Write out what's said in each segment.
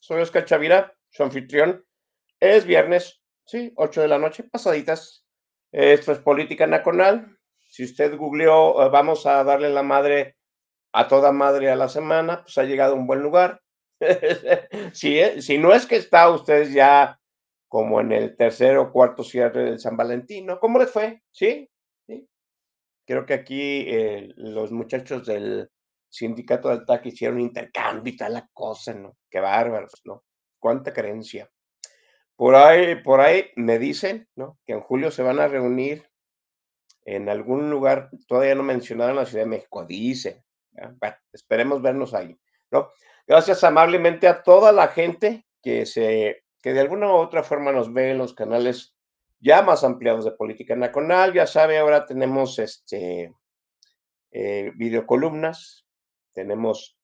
Soy Oscar Chavira, su anfitrión. Es viernes, sí, 8 de la noche, pasaditas. Esto es Política Nacional. Si usted googleó, eh, vamos a darle la madre a toda madre a la semana, pues ha llegado a un buen lugar. si, eh, si no es que está usted ya como en el tercer o cuarto cierre del San Valentino, ¿cómo les fue? ¿Sí? ¿Sí? Creo que aquí eh, los muchachos del sindicato del TAC hicieron intercambio y tal la cosa, ¿no? Qué bárbaros, ¿no? Cuánta creencia. Por ahí, por ahí me dicen, ¿no? Que en julio se van a reunir en algún lugar, todavía no mencionaron la Ciudad de México, dice. ¿ya? Bueno, esperemos vernos ahí, ¿no? Gracias amablemente a toda la gente que se, que de alguna u otra forma nos ve en los canales ya más ampliados de Política Nacional. Ya sabe, ahora tenemos este eh, videocolumnas, tenemos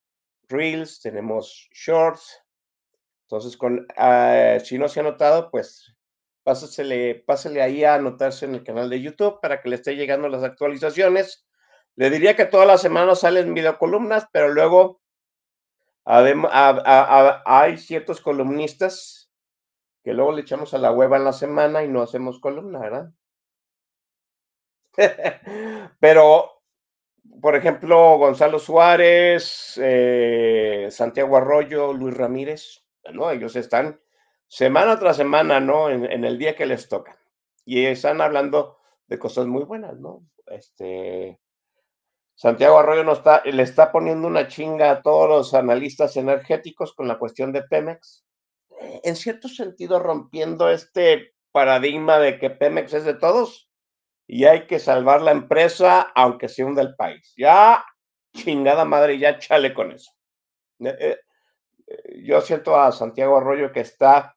reels, tenemos shorts. Entonces, con, ah, si no se ha notado, pues pásasele, pásale ahí a anotarse en el canal de YouTube para que le esté llegando las actualizaciones. Le diría que todas las semanas salen videocolumnas, pero luego hay ciertos columnistas que luego le echamos a la hueva en la semana y no hacemos columna, ¿verdad? pero por ejemplo, Gonzalo Suárez, eh, Santiago Arroyo, Luis Ramírez, ¿no? Ellos están semana tras semana, ¿no? En, el día que les toca. Y están hablando de cosas muy buenas, ¿no? Este, Santiago Arroyo nos está, le está poniendo una chinga a todos los analistas energéticos con la cuestión de Pemex. Eh, En cierto sentido, rompiendo este paradigma de que Pemex es de todos y hay que salvar la empresa aunque se hunda el país. Ya, chingada madre, ya chale con eso. Eh, eh, Yo siento a Santiago Arroyo que está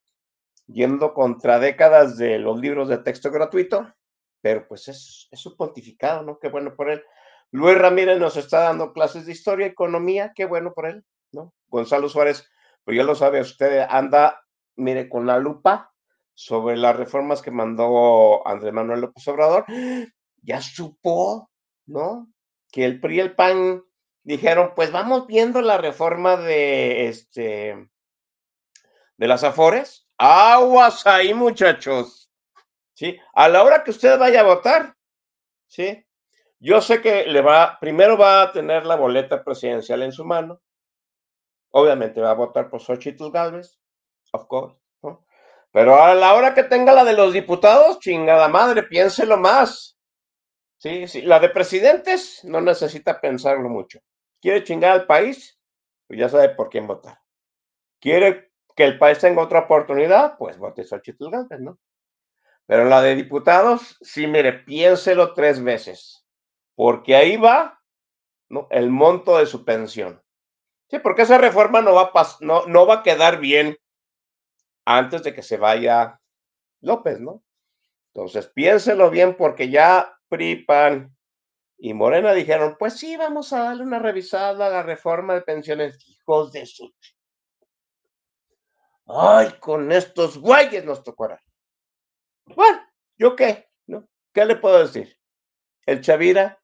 yendo contra décadas de los libros de texto gratuito, pero pues es, es su pontificado, ¿no? Qué bueno por él. Luis Ramírez nos está dando clases de historia, economía, qué bueno por él, ¿no? Gonzalo Suárez, pues ya lo sabe usted, anda, mire, con la lupa sobre las reformas que mandó Andrés Manuel López Obrador, ya supo, ¿no? Que el PRI y el PAN dijeron, pues vamos viendo la reforma de este de las Afores. Aguas ahí, muchachos. ¿Sí? A la hora que usted vaya a votar, ¿sí? Yo sé que le va, primero va a tener la boleta presidencial en su mano. Obviamente va a votar por Xochitl Galvez, of course. Pero a la hora que tenga la de los diputados, chingada madre, piénselo más. Sí, sí, la de presidentes no necesita pensarlo mucho. ¿Quiere chingar al país? Pues ya sabe por quién votar. ¿Quiere que el país tenga otra oportunidad? Pues vote Xochitl Galvez, ¿no? Pero la de diputados, sí, mire, piénselo tres veces. porque ahí va el monto de su pensión. Sí, porque esa reforma no va, a no va a quedar bien antes de que se vaya López, ¿no? Entonces, piénselo bien porque ya PRIPAN y Morena dijeron, pues sí, vamos a darle una revisada a la reforma de pensiones. Hijos de su... Ay, con estos güeyes nos tocó Bueno, ¿yo qué? ¿No? ¿Qué le puedo decir? El Chavira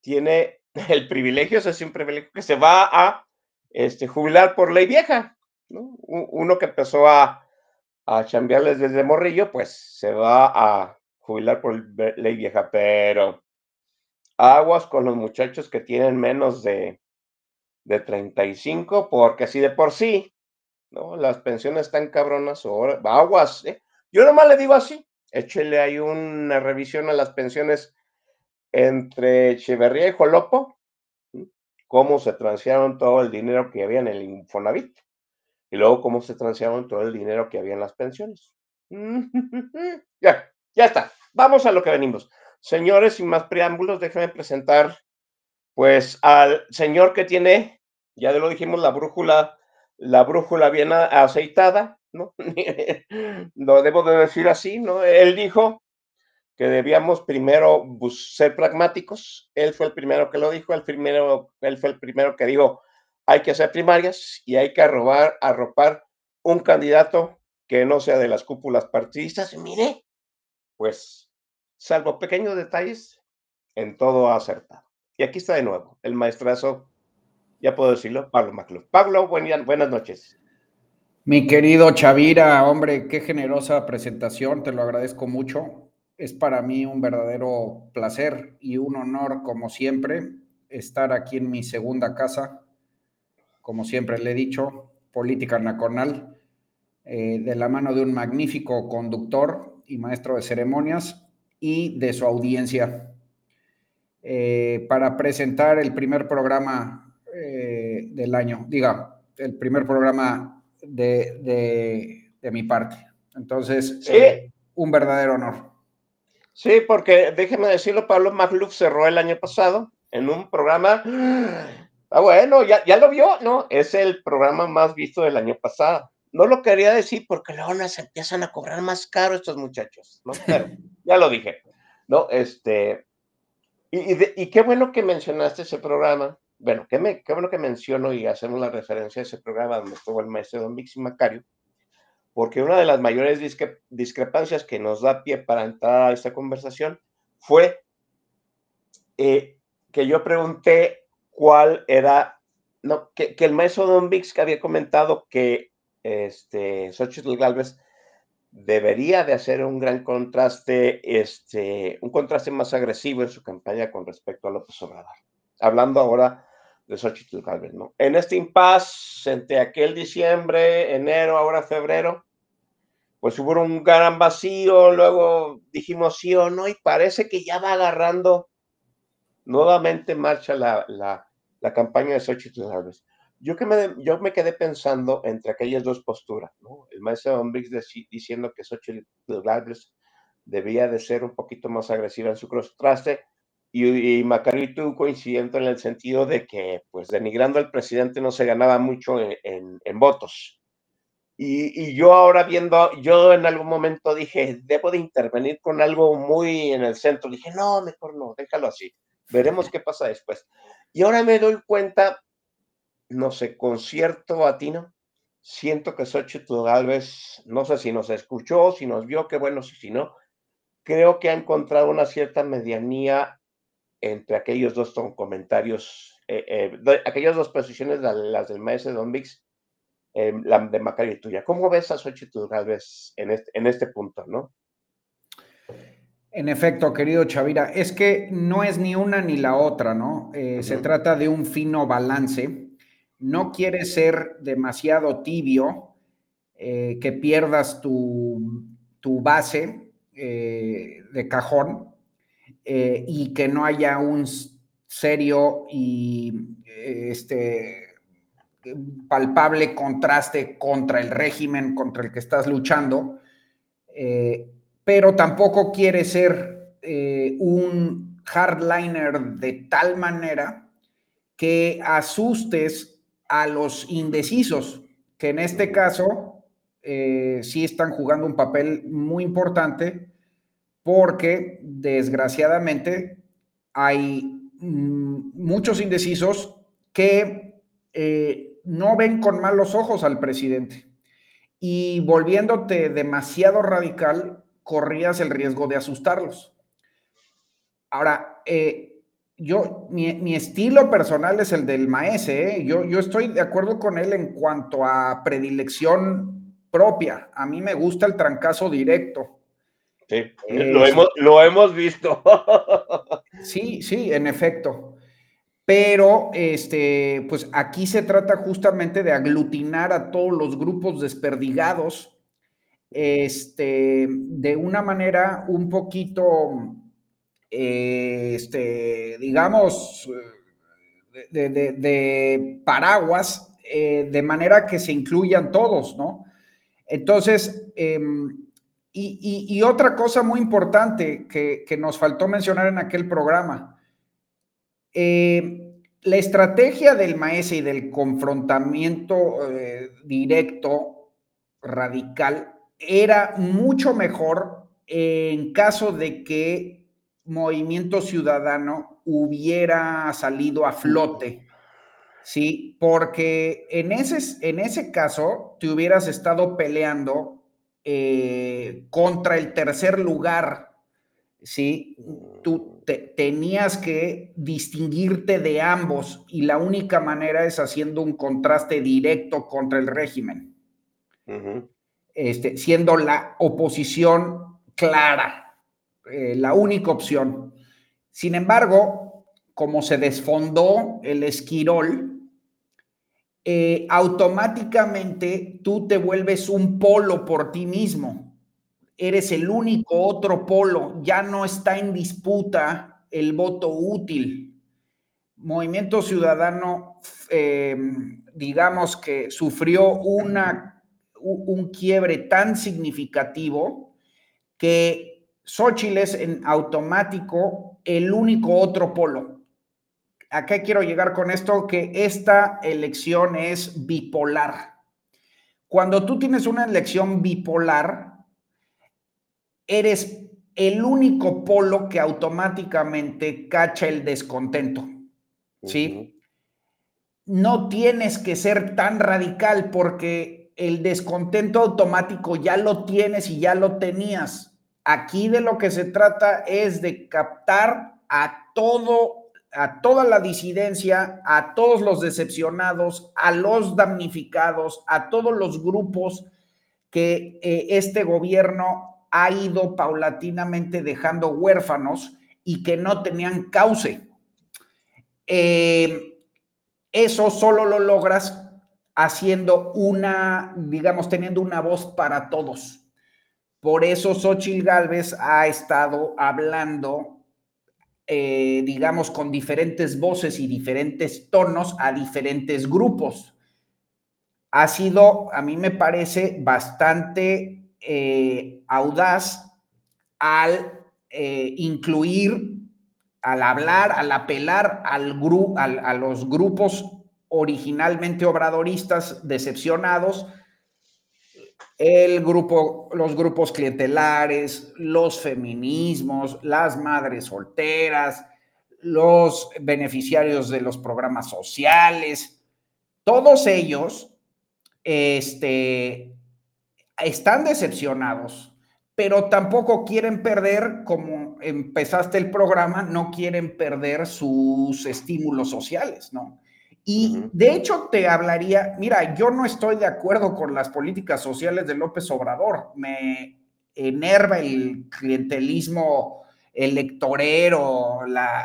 tiene el privilegio, es un privilegio que se va a este, jubilar por ley vieja. ¿No? Uno que empezó a, a chambearles desde morrillo, pues se va a jubilar por ley vieja, pero aguas con los muchachos que tienen menos de, de 35, porque así de por sí, ¿no? Las pensiones están cabronas, ahora, aguas, ¿eh? Yo nomás le digo así, échele ahí una revisión a las pensiones entre Echeverría y Jolopo, cómo se transfiaron todo el dinero que había en el Infonavit y luego cómo se transfiaron todo el dinero que había en las pensiones. ya, ya está. Vamos a lo que venimos. Señores, sin más preámbulos, déjenme presentar pues al señor que tiene, ya lo dijimos, la brújula, la brújula bien aceitada, ¿no? lo debo de decir así, ¿no? Él dijo que debíamos primero ser pragmáticos. Él fue el primero que lo dijo, el primero, él fue el primero que dijo, hay que hacer primarias y hay que arrobar, arropar un candidato que no sea de las cúpulas partidistas. mire, pues, salvo pequeños detalles, en todo ha acertado. Y aquí está de nuevo el maestrazo, ya puedo decirlo, Pablo Macluf. Pablo, buenas noches. Mi querido Chavira, hombre, qué generosa presentación, te lo agradezco mucho. Es para mí un verdadero placer y un honor, como siempre, estar aquí en mi segunda casa. Como siempre le he dicho, política nacional, eh, de la mano de un magnífico conductor y maestro de ceremonias y de su audiencia, eh, para presentar el primer programa eh, del año, diga, el primer programa de, de, mi parte. Entonces, un verdadero honor. Sí, porque déjeme decirlo, Pablo Magluf cerró el año pasado en un programa. Ah, bueno, ya, ya lo vio, ¿no? Es el programa más visto del año pasado. No lo quería decir porque luego se empiezan a cobrar más caro estos muchachos, ¿no? Pero ya lo dije, ¿no? Este. Y, y, qué bueno que mencionaste ese programa. Bueno, qué, me, qué bueno que menciono y hacemos la referencia a ese programa donde estuvo el maestro Don Vix Macario porque una de las mayores discrepancias que nos da pie para entrar a esta conversación fue eh, que yo pregunté cuál era, no, que, el maestro Don Vix que había comentado que este, Xochitl Galvez debería de hacer un gran contraste, este, un contraste más agresivo en su campaña con respecto a López Obrador. Hablando ahora de Xochitl Galvez, ¿no? En este impasse entre aquel diciembre, enero, ahora febrero, pues hubo un gran vacío, luego dijimos sí o no, y parece que ya va agarrando nuevamente marcha la, la, la campaña de Xochitl Galvez. Yo, que me, yo me quedé pensando entre aquellas dos posturas, ¿no? El maestro Don diciendo que Xochitl Galvez debía de ser un poquito más agresiva en su contraste, y, y Macarito coincidiendo en el sentido de que, pues, denigrando al presidente no se ganaba mucho en, en, votos. Y, y, yo ahora viendo, yo en algún momento dije, debo de intervenir con algo muy en el centro. Dije, no, mejor no, déjalo así. Veremos qué pasa después. Y ahora me doy cuenta, no sé, con cierto atino, siento que Xochitl Galvez, no sé si nos escuchó, si nos vio, qué bueno, si no, creo que ha encontrado una cierta medianía entre aquellos dos comentarios, eh, eh, aquellas dos posiciones, las del maestro Don Vix, eh, la de Macario y tuya. ¿Cómo ves a Xochitl Galvez en este, en este punto, no? En efecto, querido Chavira, es que no es ni una ni la otra, ¿no? Se trata de un fino balance. No quiere ser demasiado tibio, que pierdas tu, tu base de cajón, eh, y que no haya un serio y este, palpable contraste contra el régimen contra el que estás luchando, eh, pero tampoco quiere ser eh, un hardliner de tal manera que asustes a los indecisos, que en este caso eh, sí están jugando un papel muy importante porque desgraciadamente hay mm, muchos indecisos que eh, no ven con malos ojos al presidente. Y volviéndote demasiado radical, corrías el riesgo de asustarlos. Ahora, eh, yo, mi, estilo personal es el del maese, ¿eh? yo, yo estoy de acuerdo con él en cuanto a predilección propia. A mí me gusta el trancazo directo. Sí, lo, hemos, lo hemos visto. sí, sí, en efecto. Pero este, pues aquí se trata justamente de aglutinar a todos los grupos desperdigados este, de una manera un poquito, este, digamos, de, paraguas, eh, de manera que se incluyan todos, ¿no? Entonces, em, y, otra cosa muy importante que, nos faltó mencionar en aquel programa, eh, la estrategia del maese y del confrontamiento eh, directo, radical, era mucho mejor en caso de que Movimiento Ciudadano hubiera salido a flote, ¿sí? Porque en ese, en ese caso te hubieras estado peleando eh, contra el tercer lugar, ¿sí? Tú tenías que distinguirte de ambos y la única manera es haciendo un contraste directo contra el régimen, este, siendo la oposición clara, eh, la única opción. Sin embargo, como se desfondó el esquirol, eh, automáticamente tú te vuelves un polo por ti mismo. Eres el único otro polo, ya no está en disputa el voto útil. Movimiento Ciudadano, eh, digamos que sufrió una, un quiebre tan significativo que Xochitl es en automático el único otro polo. ¿A qué quiero llegar con esto? Que esta elección es bipolar. Cuando tú tienes una elección bipolar, eres el único polo que automáticamente cacha el descontento. ¿Sí? No tienes que ser tan radical porque el descontento automático ya lo tienes y ya lo tenías. Aquí de lo que se trata es de captar a todo a toda la disidencia, a todos los decepcionados, a los damnificados, a todos los grupos que eh, este gobierno ha ido paulatinamente dejando huérfanos y que no tenían cauce. Eh, eso solo lo logras haciendo una, digamos, teniendo una voz para todos. Por eso Xochitl Gálvez ha estado hablando eh, digamos, con diferentes voces y diferentes tonos a diferentes grupos. Ha sido, a mí me parece, bastante eh, audaz al eh, incluir, al hablar, al apelar al a los grupos originalmente obradoristas decepcionados, el grupo, los grupos clientelares, los feminismos, las madres solteras, los beneficiarios de los programas sociales, todos ellos este, están decepcionados, pero tampoco quieren perder, como empezaste el programa, no quieren perder sus estímulos sociales, ¿no? Y de hecho te hablaría, mira, yo no estoy de acuerdo con las políticas sociales de López Obrador, me enerva el clientelismo electorero,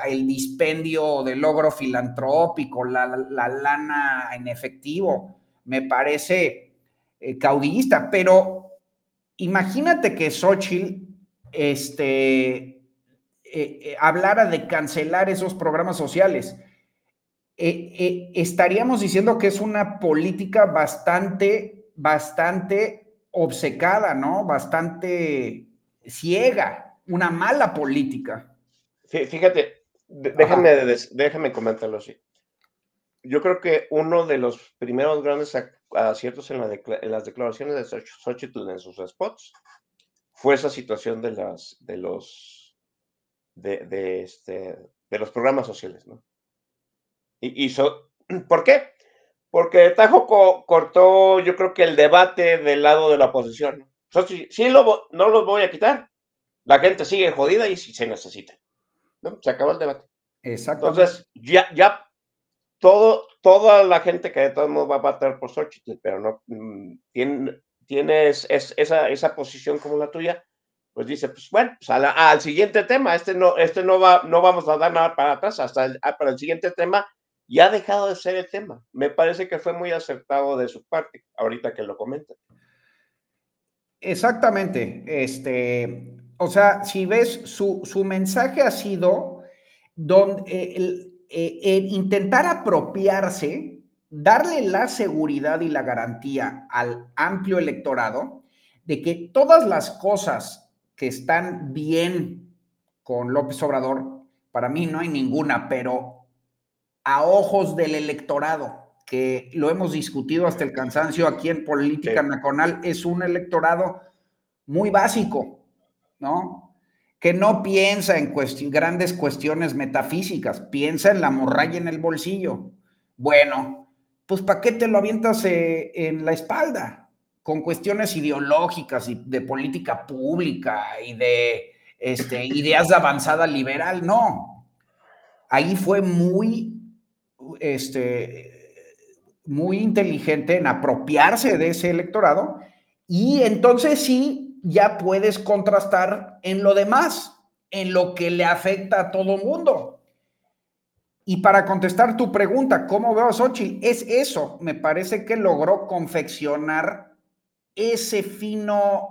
el dispendio de logro filantrópico, la, lana en efectivo, me parece eh, caudillista, pero imagínate que Xochitl este, eh, eh, hablara de cancelar esos programas sociales eh, eh, estaríamos diciendo que es una política bastante, bastante obcecada, ¿no? Bastante ciega, una mala política. Fíjate, déjame, déjame comentarlo así. Yo creo que uno de los primeros grandes aciertos en, las declaraciones de Xochitl en sus spots fue esa situación de, las, de, los, de, este, de los programas sociales, ¿no? Y, ¿Por qué? Porque Tajo cortó, yo creo que el debate del lado de la oposición. sí, lo, no los voy a quitar. La gente sigue jodida y si se necesita. ¿no? Se acabó el debate. Exacto. Entonces, ya, ya todo, toda la gente que de todos modos va a bater por Xochitl, pero no mm, tiene, tienes esa, esa posición como la tuya, pues dice, pues bueno, pues al siguiente tema, este no, este no va, no vamos a dar nada para atrás, hasta ah, para el siguiente tema ya ha dejado de ser el tema. Me parece que fue muy acertado de su parte, ahorita que lo comenta. Exactamente. Este, o sea, si ves, su, mensaje ha sido donde, eh, eh, intentar apropiarse, darle la seguridad y la garantía al amplio electorado de que todas las cosas que están bien con López Obrador, para mí no hay ninguna, pero a ojos del electorado, que lo hemos discutido hasta el cansancio aquí en Política Nacional, es un electorado muy básico, ¿no? Que no piensa en grandes cuestiones metafísicas, piensa en la morralla en el bolsillo. Bueno, pues ¿para qué te lo avientas eh, en la espalda? Con cuestiones ideológicas y de política pública y de este, ideas de avanzada liberal, no. Ahí fue muy este, muy inteligente en apropiarse de ese electorado y entonces sí, ya puedes contrastar en lo demás, en lo que le afecta a todo mundo. Y para contestar tu pregunta, ¿cómo veo a Xochitl? Es eso, me parece que logró confeccionar ese fino,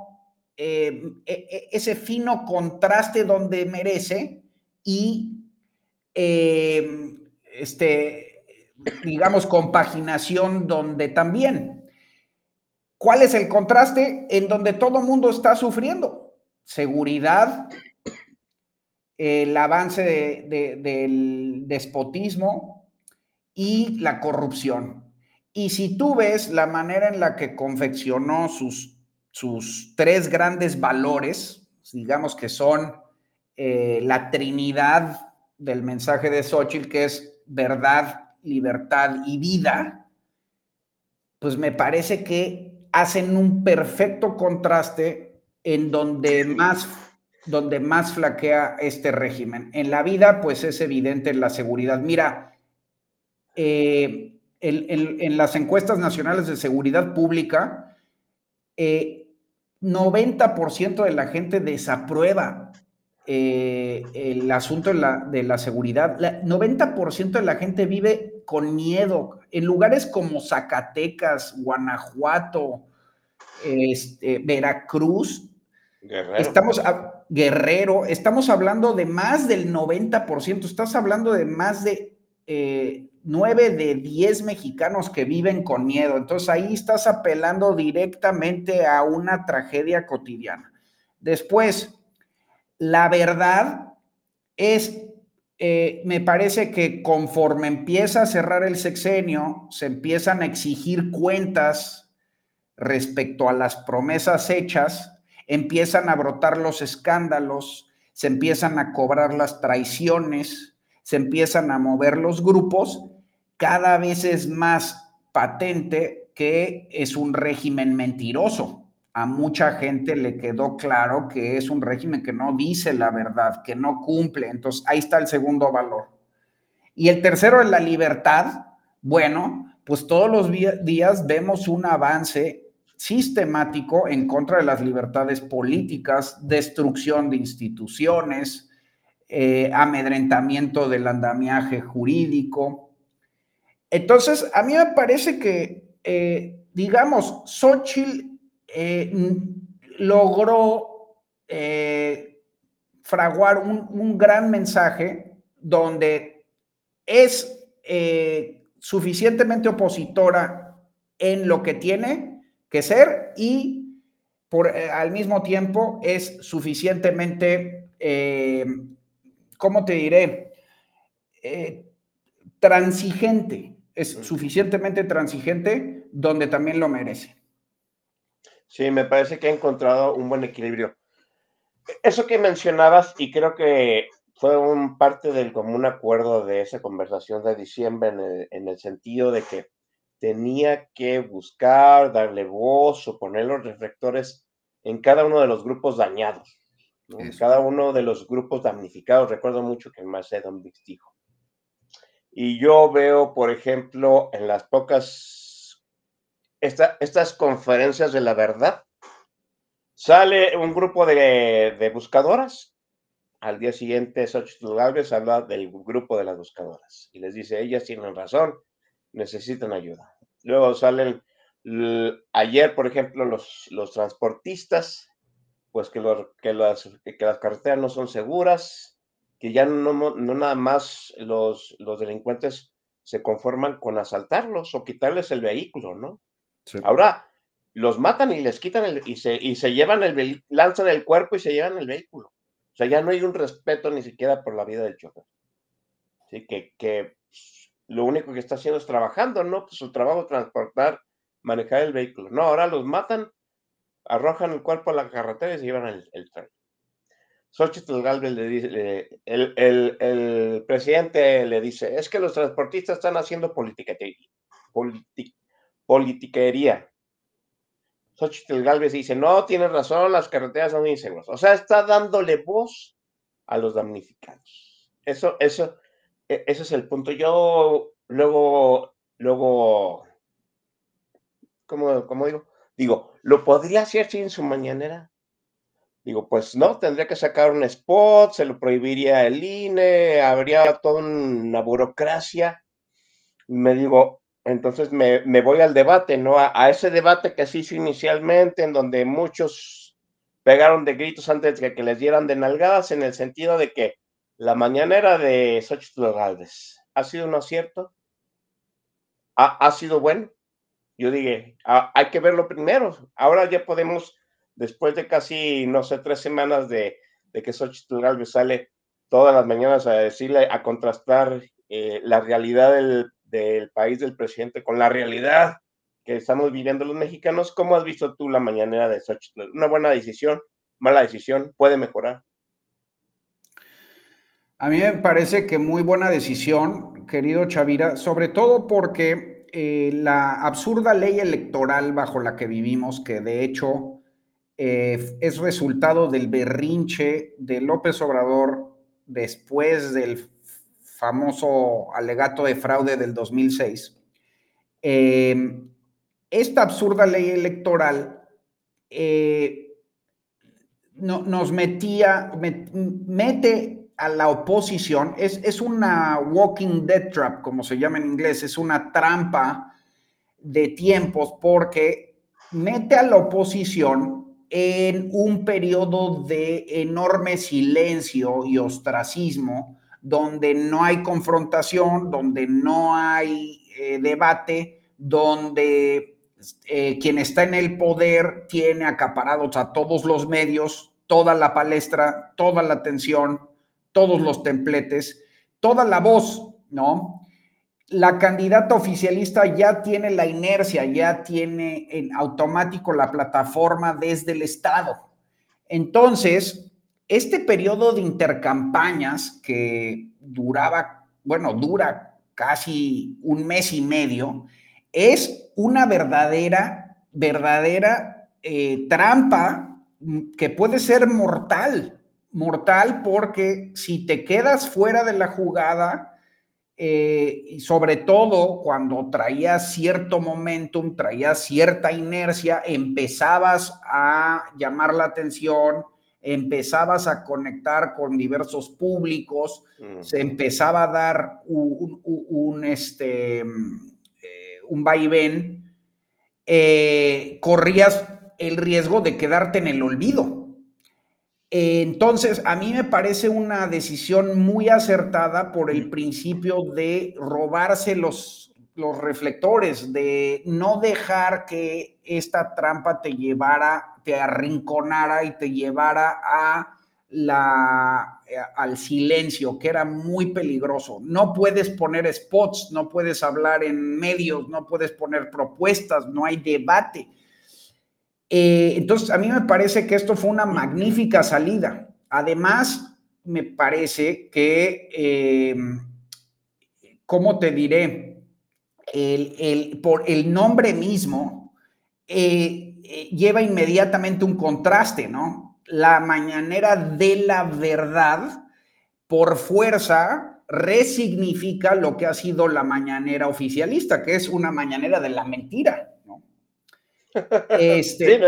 eh, e, e, ese fino contraste donde merece y eh, este, digamos, compaginación donde también. ¿Cuál es el contraste? En donde todo mundo está sufriendo. Seguridad, el avance del despotismo y la corrupción. Y si tú ves la manera en la que confeccionó sus, sus tres grandes valores, digamos que son eh, la trinidad del mensaje de Xochitl, que es verdad, libertad y vida, pues me parece que hacen un perfecto contraste en donde más, donde más flaquea este régimen. En la vida, pues es evidente la seguridad. Mira, eh, en, las encuestas nacionales de seguridad pública, 90% eh, de la gente desaprueba eh, el asunto de la, de la seguridad. 90% de la gente vive con miedo. En lugares como Zacatecas, Guanajuato, este, Veracruz, Guerrero. Estamos a, Guerrero, estamos hablando de más del 90%, estás hablando de más de eh, 9 de 10 mexicanos que viven con miedo. Entonces ahí estás apelando directamente a una tragedia cotidiana. Después, la verdad es, eh, me parece que conforme empieza a cerrar el sexenio, se empiezan a exigir cuentas respecto a las promesas hechas, empiezan a brotar los escándalos, se empiezan a cobrar las traiciones, se empiezan a mover los grupos, cada vez es más patente que es un régimen mentiroso a mucha gente le quedó claro que es un régimen que no dice la verdad, que no cumple. Entonces, ahí está el segundo valor. Y el tercero es la libertad. Bueno, pues todos los días vemos un avance sistemático en contra de las libertades políticas, destrucción de instituciones, eh, amedrentamiento del andamiaje jurídico. Entonces, a mí me parece que, eh, digamos, Xochitl eh, logró eh, fraguar un, gran mensaje donde es eh, suficientemente opositora en lo que tiene que ser y por, al mismo tiempo es suficientemente ¿cómo te diré? Transigente, es suficientemente transigente donde también lo merece. Sí, me parece que ha encontrado un buen equilibrio. Eso que mencionabas, y creo que fue un parte del común acuerdo de esa conversación de diciembre en el, en el sentido de que tenía que buscar, darle voz o poner los reflectores en cada uno de los grupos dañados, en cada uno de los grupos damnificados. Recuerdo mucho que el Macedon Dix dijo. Y yo veo, por ejemplo, en las pocas, estas conferencias de la verdad, sale un grupo de, de buscadoras. Al día siguiente, Xochitl Galvez habla del grupo de las buscadoras y les dice, ellas tienen razón, necesitan ayuda. Luego salen, ayer, por ejemplo, los, los transportistas, pues que, que, las, que las carreteras no son seguras, que ya no, no nada más los, los delincuentes se conforman con asaltarlos o quitarles el vehículo, ¿no? Ahora los matan y les quitan el, y se, y se llevan el, lanzan el cuerpo y se llevan el vehículo. O sea, ya no hay un respeto ni siquiera por la vida del chofer. Así que, que lo único que está haciendo es trabajando, ¿no? Pues su trabajo transportar, manejar el vehículo. No, ahora los matan, arrojan el cuerpo a la carretera y se llevan el, tren. Xochitl Galvez le dice, el, el, el, presidente le dice, es que los transportistas están haciendo politiquería. Politiquería. Xochitl Galvez dice, no, tienes razón, las carreteras son inseguras. O sea, está dándole voz a los damnificados. Eso, eso, e, ese es el punto. Yo luego, luego, ¿cómo, digo? Digo, ¿lo podría hacer sin su mañanera? Digo, pues no, tendría que sacar un spot, se lo prohibiría el INE, habría toda una burocracia. Me digo, entonces me, voy al debate, ¿no? A, a, ese debate que se hizo inicialmente, en donde muchos pegaron de gritos antes de que les dieran de nalgadas, en el sentido de que la mañanera de Xochitl Galvez, ¿ha sido un acierto? ¿Ha, sido bueno? Yo dije, ah, hay que verlo primero. Ahora ya podemos, después de casi, no sé, tres semanas de, que Xochitl Galvez sale todas las mañanas a decirle, a contrastar eh, la realidad del, del país del presidente con la realidad que estamos viviendo los mexicanos. ¿Cómo has visto tú la mañanera de Xochitl? ¿Una buena decisión? ¿Mala decisión? ¿Puede mejorar? A mí me parece que muy buena decisión, querido Chavira, sobre todo porque eh, la absurda ley electoral bajo la que vivimos, que de hecho eh, es resultado del berrinche de López Obrador después del famoso alegato de fraude del 2006, eh, esta absurda ley electoral nos metía, mete a la oposición, es, es una walking dead trap, como se llama en inglés, es una trampa de tiempos porque mete a la oposición en un periodo de enorme silencio y ostracismo, donde no hay confrontación, donde no hay eh, debate, donde eh, quien está en el poder tiene acaparados a todos los medios, toda la palestra, toda la atención, todos los templetes, toda la voz, ¿no? La candidata oficialista ya tiene la inercia, ya tiene en automático la plataforma desde el Estado. Entonces, este periodo de intercampañas que duraba, bueno, dura casi un mes y medio, es una verdadera, verdadera eh, trampa que puede ser mortal, mortal porque si te quedas fuera de la jugada, eh, y sobre todo cuando traías cierto momentum, traías cierta inercia, empezabas a llamar la atención, empezabas a conectar con diversos públicos, se empezaba a dar un, este, eh, un vaivén, eh, corrías el riesgo de quedarte en el olvido. Entonces, a mí me parece una decisión muy acertada por el principio de robarse los, los reflectores, de no dejar que esta trampa te llevara, arrinconara y te llevara a la eh, al silencio, que era muy peligroso. No puedes poner spots, no puedes hablar en medios, no puedes poner propuestas, no hay debate. Eh, entonces, a mí me parece que esto fue una magnífica salida. Además, me parece que, eh, ¿cómo te diré? El, por el nombre mismo lleva inmediatamente un contraste, ¿no? la mañanera de la verdad, por fuerza, resignifica lo que ha sido la mañanera oficialista, que es una mañanera de la mentira. Este,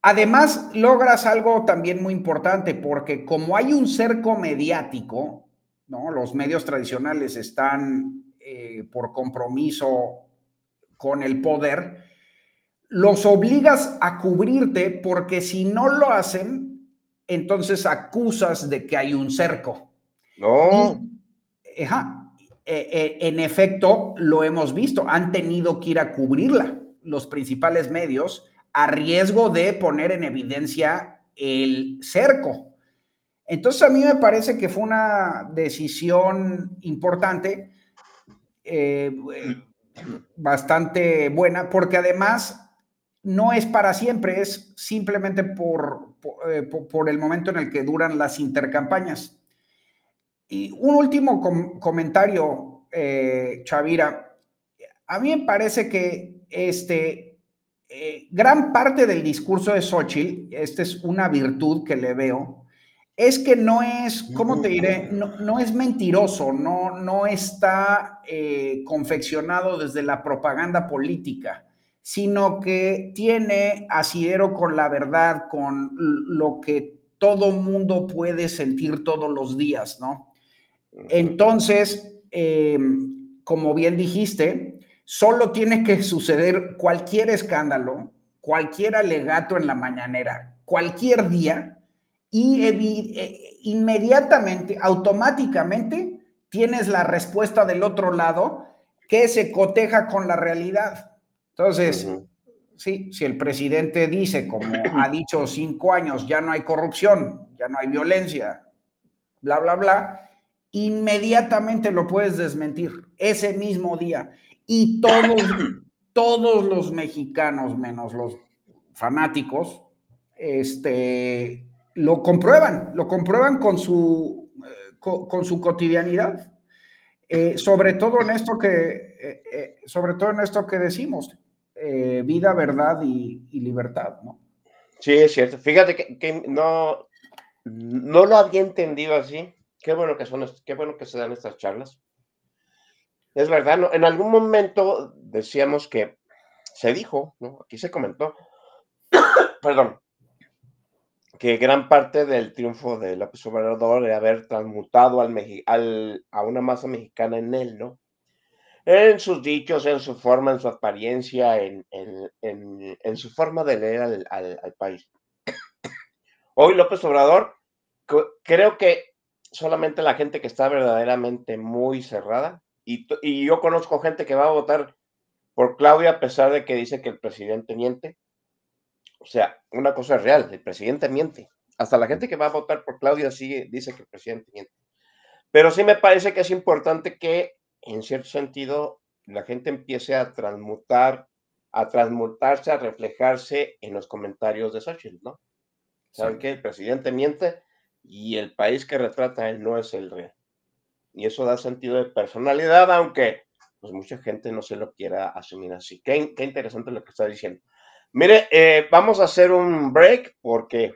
además, logras algo también muy importante, porque como hay un cerco mediático, ¿no? los medios tradicionales están eh, por compromiso con el poder, los obligas a cubrirte porque si no lo hacen, entonces acusas de que hay un cerco. No. ajá, e, e, en efecto, lo hemos visto, han tenido que ir a cubrirla los principales medios a riesgo de poner en evidencia el cerco. Entonces a mí me parece que fue una decisión importante, eh, bastante buena, porque además no es para siempre, es simplemente por, eh, por, el momento en el que duran las intercampañas. Y un último comentario, eh, Chavira. A mí me parece que este, eh, gran parte del discurso de Xochitl, esta es una virtud que le veo, es que no es, ¿cómo te diré? No, es mentiroso, no, no está confeccionado desde la propaganda política sino que tiene asidero con la verdad, con lo que todo mundo puede sentir todos los días, ¿no? Entonces, em, como bien dijiste, solo tiene que suceder cualquier escándalo, cualquier alegato en la mañanera, cualquier día, y eh, inmediatamente, automáticamente, tienes la respuesta del otro lado que se coteja con la realidad. Entonces, sí, si el presidente dice, como ha dicho cinco años, ya no hay corrupción, ya no hay violencia, bla, bla, bla, inmediatamente lo puedes desmentir ese mismo día. Y todos, todos los mexicanos, menos los fanáticos, este, lo comprueban, lo comprueban con su, eh, con, su cotidianidad. Eh, sobre todo en esto que, eh, sobre todo en esto que decimos, eh, vida, verdad y, libertad, ¿no? Sí, es cierto. Fíjate que, no, no lo había entendido así. Qué bueno que son, qué bueno que se dan estas charlas. Es verdad, en algún momento decíamos que se dijo, ¿no? Aquí se comentó, perdón, que gran parte del triunfo de López Obrador era haber transmutado a una masa mexicana en él, ¿no? En sus dichos, en su forma, en su apariencia, en, su forma de leer al, país. Hoy López Obrador, creo que solamente la gente que está verdaderamente muy cerrada, y, y, yo conozco gente que va a votar por Claudia a pesar de que dice que el presidente miente. O sea, una cosa es real, el presidente miente. Hasta la gente que va a votar por Claudia sí dice que el presidente miente. Pero sí me parece que es importante que en cierto sentido, la gente empiece a transmutar, a transmutarse, a reflejarse en los comentarios de Xochitl, ¿no? ¿Saben qué? El presidente miente y el país que retrata él no es el real. Y eso da sentido de personalidad, aunque pues mucha gente no se lo quiera asumir así. Qué, qué interesante lo que está diciendo. Mire, eh, vamos a hacer un break porque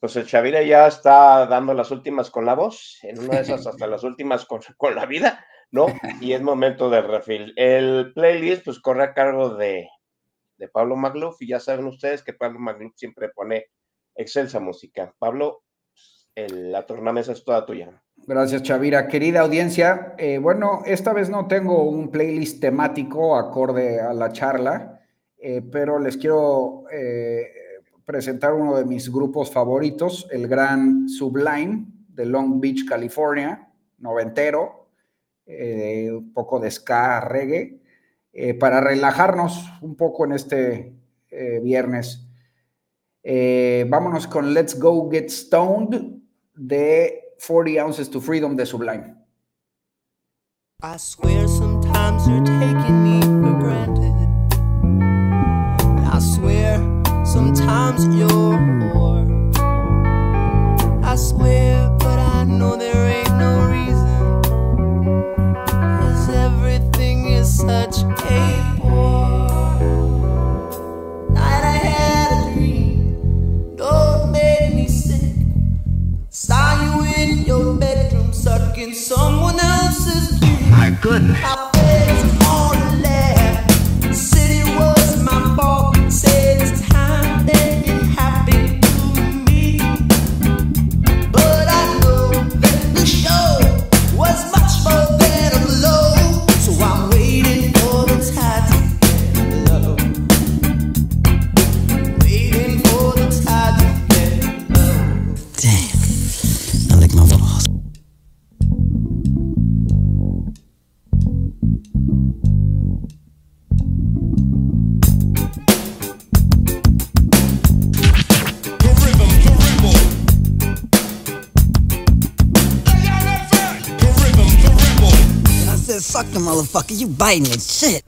pues el Chavira ya está dando las últimas con la voz, en una de esas hasta las últimas con, la vida, ¿no? Y es momento de refil. El playlist pues corre a cargo de, Pablo Magluf y ya saben ustedes que Pablo Magluf siempre pone excelsa música. Pablo, la tornamesa es toda tuya. Gracias, Chavira. Querida audiencia, eh, bueno, esta vez no tengo un playlist temático acorde a la charla, eh, pero les quiero eh, presentar uno de mis grupos favoritos, el gran Sublime de Long Beach, California, noventero, eh, un poco de ska, reggae, eh, para relajarnos un poco en este eh, viernes. vámonos con Let's Go Get Stoned de 40 Ounces to Freedom de Sublime. I swear sometimes you're taking me I swear, but I know there ain't no reason. Cause everything is such a bore. Night I had a dream, no, made me sick. Saw you in your bedroom sucking someone else's dick. My goodness. I motherfucker, you biting it, shit.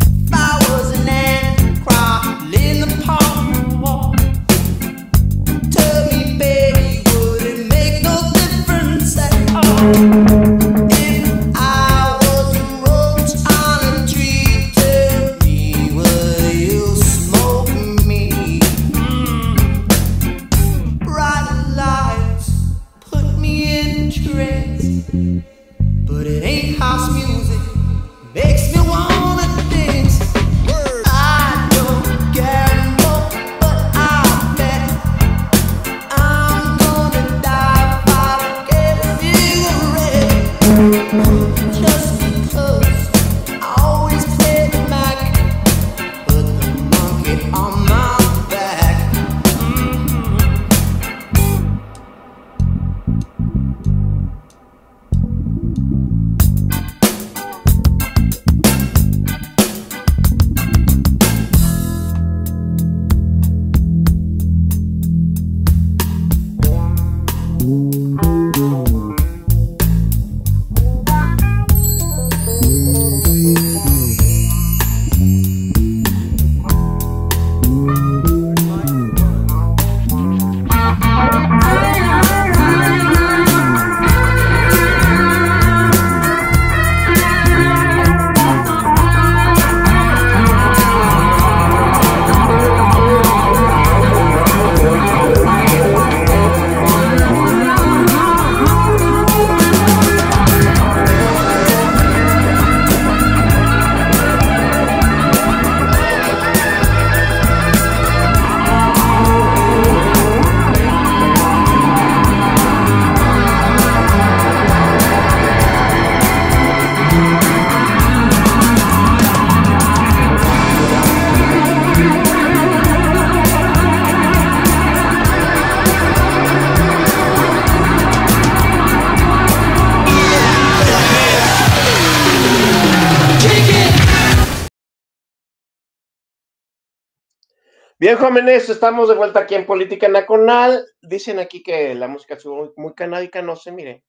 Bien, jóvenes, estamos de vuelta aquí en Política Nacional. Dicen aquí que la música es muy, muy canábica, no sé, mire.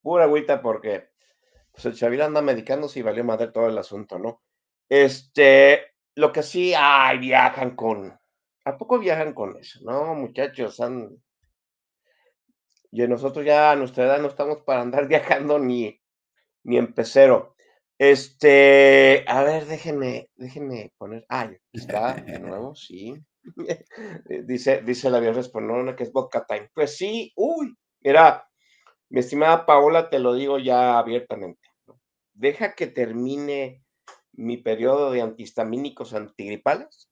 Pura agüita porque pues, el Chavira anda medicándose y valió madre todo el asunto, ¿no? Este, lo que sí, ay, viajan con. ¿A poco viajan con eso? No, muchachos. Y nosotros ya a nuestra edad no estamos para andar viajando ni, ni en pecero. Este, a ver, déjenme, déjenme poner. Ah, está, de nuevo, sí. dice, dice la vieja respondiendo que es Vodka Time. Pues sí, uy, mira, mi estimada Paola, te lo digo ya abiertamente. ¿no? Deja que termine mi periodo de antihistamínicos antigripales.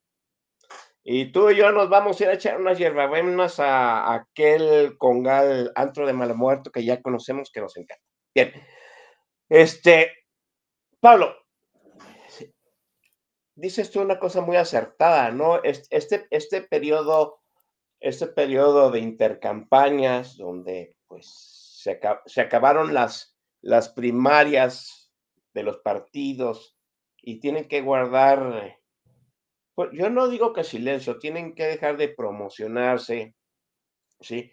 Y tú y yo nos vamos a ir a echar unas hierbabuenas a, a aquel congal antro de malamuerto que ya conocemos que nos encanta. Bien. Este, Pablo, dices tú una cosa muy acertada, ¿no? Este, este periodo, este periodo de intercampañas donde pues se, acabaron las, las primarias de los partidos y tienen que guardar, pues yo no digo que silencio, tienen que dejar de promocionarse, ¿sí?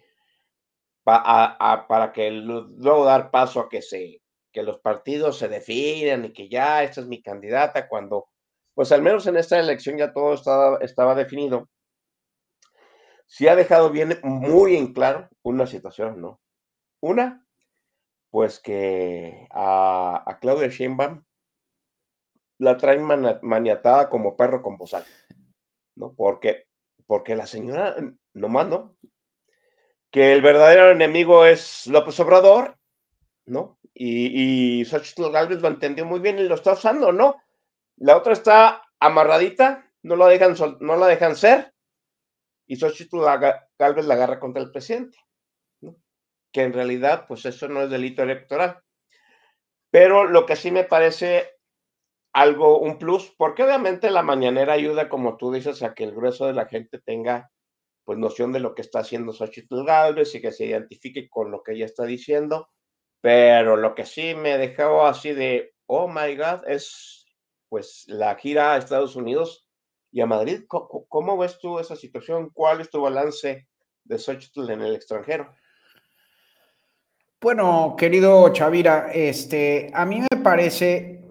para que luego dar paso a que se que los partidos se definan y que ya esta es mi candidata cuando pues al menos en esta elección ya todo estaba, definido. Sí ha dejado bien muy en claro una situación, ¿no? Una, pues que a, a Claudia Sheinbaum la traen maniatada como perro con bozal, ¿no? Porque, porque la señora no mando que el verdadero enemigo es López Obrador, ¿no? Y, y Xochitl lo entendió muy bien y lo está usando, ¿no? La otra está amarradita, no la dejan, no la dejan ser, y Xochitl Galvez la agarra contra el presidente, ¿no? Que en realidad, pues eso no es delito electoral. Pero lo que sí me parece algo, un plus, porque obviamente la mañanera ayuda, como tú dices, a que el grueso de la gente tenga pues noción de lo que está haciendo Xochitl Galvez y que se identifique con lo que ella está diciendo. Pero lo que sí me dejó así de, oh my God, es pues la gira a Estados Unidos y a Madrid. ¿Cómo, ves tú esa situación? ¿Cuál es tu balance de Xochitl en el extranjero? Bueno, querido Chavira, este, a mí me parece,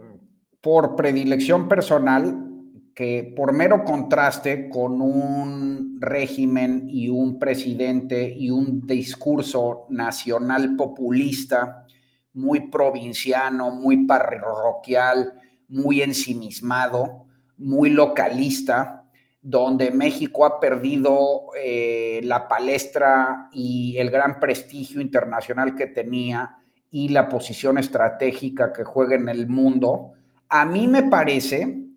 por predilección personal, que por mero contraste con un régimen y un presidente y un discurso nacional populista muy provinciano, muy parroquial, muy ensimismado, muy localista, donde México ha perdido eh, la palestra y el gran prestigio internacional que tenía y la posición estratégica que juega en el mundo, a mí me parece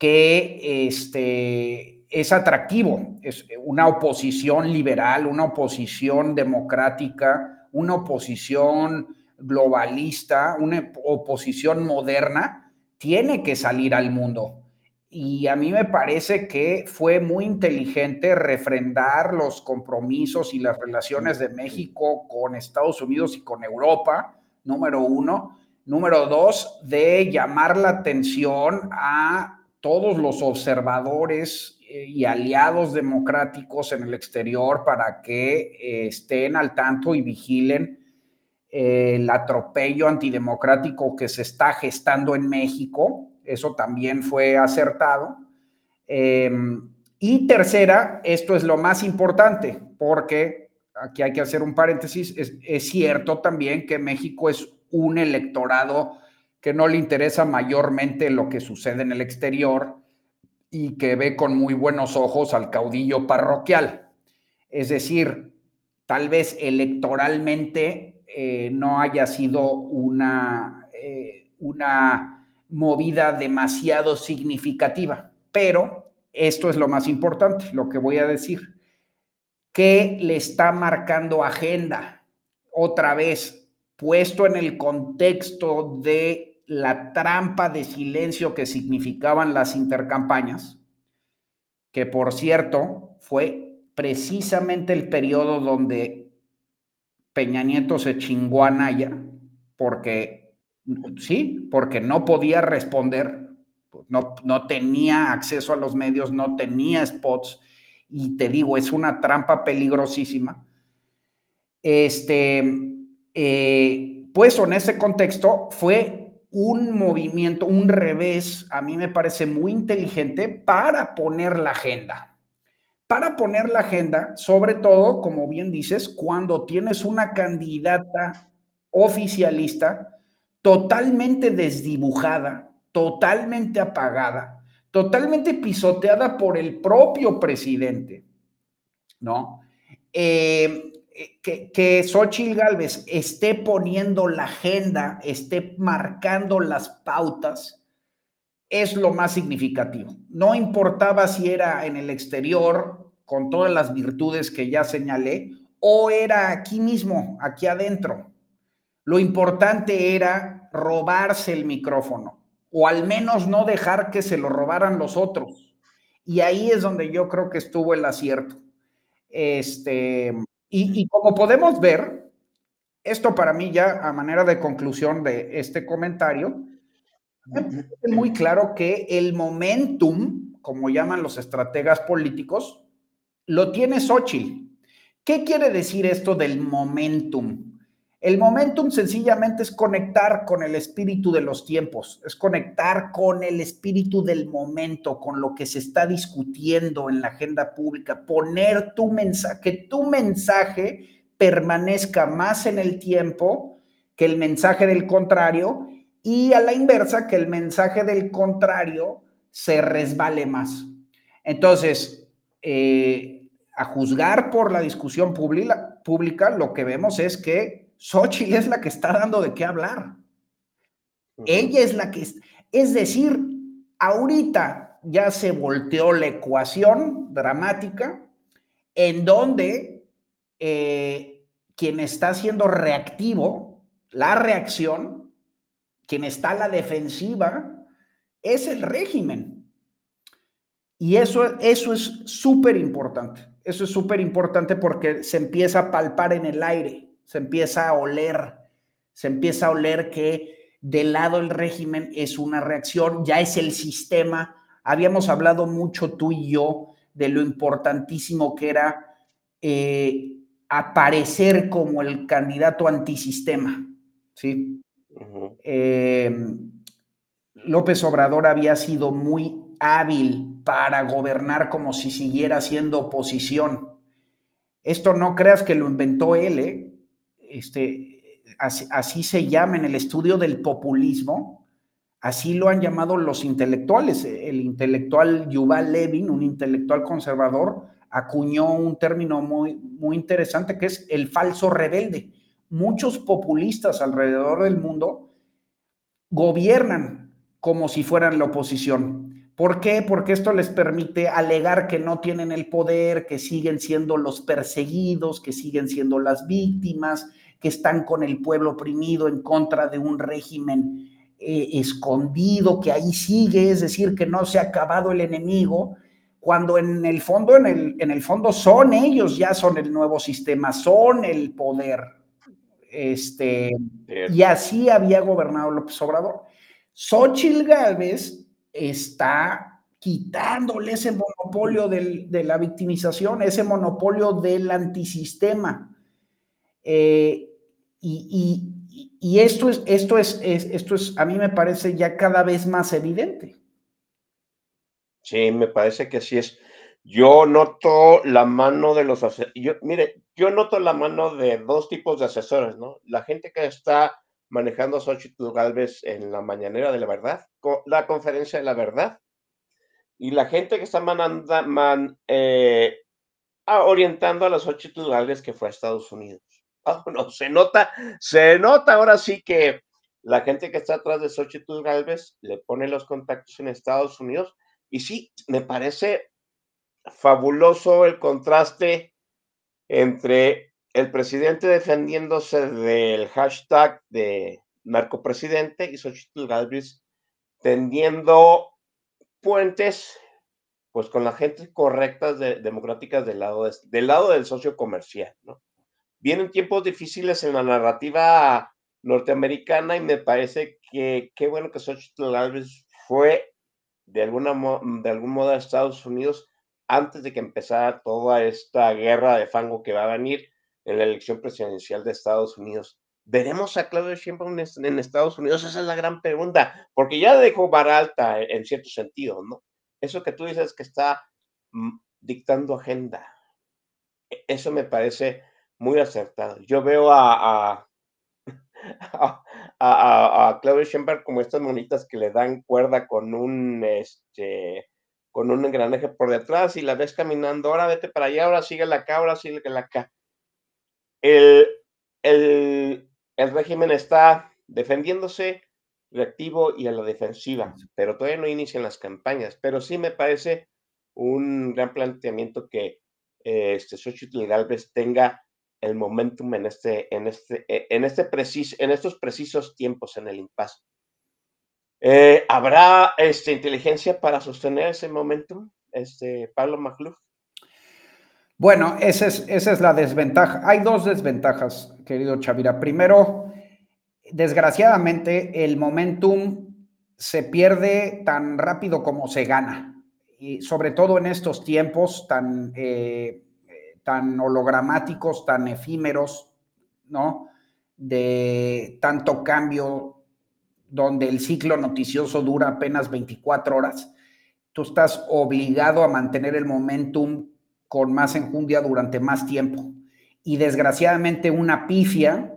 que este, es atractivo, es una oposición liberal, una oposición democrática, una oposición globalista, una oposición moderna, tiene que salir al mundo. Y a mí me parece que fue muy inteligente refrendar los compromisos y las relaciones de México con Estados Unidos y con Europa, número uno. Número dos, de llamar la atención a todos los observadores eh, y aliados democráticos en el exterior para que eh, estén al tanto y vigilen eh, el atropello antidemocrático que se está gestando en México. Eso también fue acertado. Em, y tercera, esto es lo más importante, porque aquí hay que hacer un paréntesis, es, es cierto también que México es un electorado que no le interesa mayormente lo que sucede en el exterior y que ve con muy buenos ojos al caudillo parroquial. Es decir, tal vez electoralmente eh, no haya sido una, eh, una movida demasiado significativa, pero esto es lo más importante, lo que voy a decir, que le está marcando agenda otra vez, puesto en el contexto de la trampa de silencio que significaban las intercampañas, que por cierto fue precisamente el periodo donde Peña Nieto se chingó a Naya, porque sí, porque no podía responder, no, no tenía acceso a los medios, no tenía spots, y te digo, es una trampa peligrosísima. Este, eh, pues en ese contexto fue un movimiento, un revés, a mí me parece muy inteligente para poner la agenda. Para poner la agenda, sobre todo, como bien dices, cuando tienes una candidata oficialista totalmente desdibujada, totalmente apagada, totalmente pisoteada por el propio presidente, ¿no? Eh, que, que Xochitl Galvez esté poniendo la agenda, esté marcando las pautas, es lo más significativo. No importaba si era en el exterior, con todas las virtudes que ya señalé, o era aquí mismo, aquí adentro. Lo importante era robarse el micrófono, o al menos no dejar que se lo robaran los otros. Y ahí es donde yo creo que estuvo el acierto. Este, y, como podemos ver, esto para mí ya a manera de conclusión de este comentario, es muy claro que el momentum, como llaman los estrategas políticos, lo tiene Xochitl. ¿Qué quiere decir esto del momentum? El momentum sencillamente es conectar con el espíritu de los tiempos, es conectar con el espíritu del momento, con lo que se está discutiendo en la agenda pública, poner tu mensaje, que tu mensaje permanezca más en el tiempo que el mensaje del contrario y a la inversa, que el mensaje del contrario se resbale más. Entonces, eh, a juzgar por la discusión pública, pública, lo que vemos es que Xochitl es la que está dando de qué hablar. Ella es la que, es decir, ahorita ya se volteó la ecuación dramática en donde eh, quien está siendo reactivo, la reacción, quien está a la defensiva, es el régimen. Y eso, eso es súper importante. Eso es súper importante porque se empieza a palpar en el aire se empieza a oler, se empieza a oler que del lado del régimen es una reacción, ya es el sistema. Habíamos hablado mucho tú y yo de lo importantísimo que era eh, aparecer como el candidato antisistema, ¿sí? Em, López Obrador había sido muy hábil para gobernar como si siguiera siendo oposición. Esto no creas que lo inventó él, ¿eh? Este, así, se llama en el estudio del populismo, así lo han llamado los intelectuales. El intelectual Yuval Levin, un intelectual conservador, acuñó un término muy, muy interesante que es el falso rebelde. Muchos populistas alrededor del mundo gobiernan como si fueran la oposición. ¿Por qué? Porque esto les permite alegar que no tienen el poder, que siguen siendo los perseguidos, que siguen siendo las víctimas, que están con el pueblo oprimido en contra de un régimen eh, escondido que ahí sigue, es decir, que no se ha acabado el enemigo, cuando en el fondo, en el, en el fondo son ellos, ya son el nuevo sistema, son el poder. Este, y así había gobernado López Obrador. Xochitl Gálvez está quitándole ese monopolio de la victimización, ese monopolio del antisistema. Eh, y, esto, es, esto, es, esto es, a mí me parece ya cada vez más evidente. Sí, me parece que así es. Yo noto la mano de los yo, mire, yo noto la mano de dos tipos de asesores, ¿no? La gente que está manejando a Xochitl Galvez en la mañanera de la verdad, la conferencia de la verdad, y la gente que está mananda, man, eh, orientando a los Xochitl Galvez que fue a Estados Unidos. No, se nota, se nota ahora sí que la gente que está atrás de Xochitl Galvez le pone los contactos en Estados Unidos. Y sí, me parece fabuloso el contraste entre el presidente defendiéndose del hashtag de narcopresidente y Xochitl Galvez tendiendo puentes pues con la gente correcta de, democráticas del lado, del lado del socio comercial, ¿no? Vienen tiempos difíciles en la narrativa norteamericana y me parece que qué bueno que Xochitl Galvez fue de, alguna de algún modo a Estados Unidos antes de que empezara toda esta guerra de fango que va a venir en la elección presidencial de Estados Unidos. ¿Veremos a Claudio Sheinbaum en Estados Unidos? Esa es la gran pregunta, porque ya dejó vara alta en cierto sentido, ¿no? Eso que tú dices que está mm, dictando agenda. E-, eso me parece muy acertado. Yo veo a, a, a, a, Claudio Schemberg como estas monitas que le dan cuerda con un, este, con un engranaje por detrás y la ves caminando, ahora vete para allá, ahora sigue la acá, ahora sigue la acá. El, el, el régimen está defendiéndose, reactivo y a la defensiva, pero todavía no inician las campañas. Pero sí me parece un gran planteamiento que eh, este Xochitl Galvez tenga el momentum en, este, en, este, e, en, este preciso, en estos precisos tiempos en el impasse. Eh, ¿Habrá este, inteligencia para sostener ese momentum, este, Pablo Macluf? Bueno, esa es, esa es la desventaja. Hay dos desventajas, querido Chavira. Primero, desgraciadamente, el momentum se pierde tan rápido como se gana, y sobre todo en estos tiempos tan... Eh, tan hologramáticos, tan efímeros, ¿no? De tanto cambio, donde el ciclo noticioso dura apenas 24 horas, tú estás obligado a mantener el momentum con más enjundia durante más tiempo. Y desgraciadamente una pifia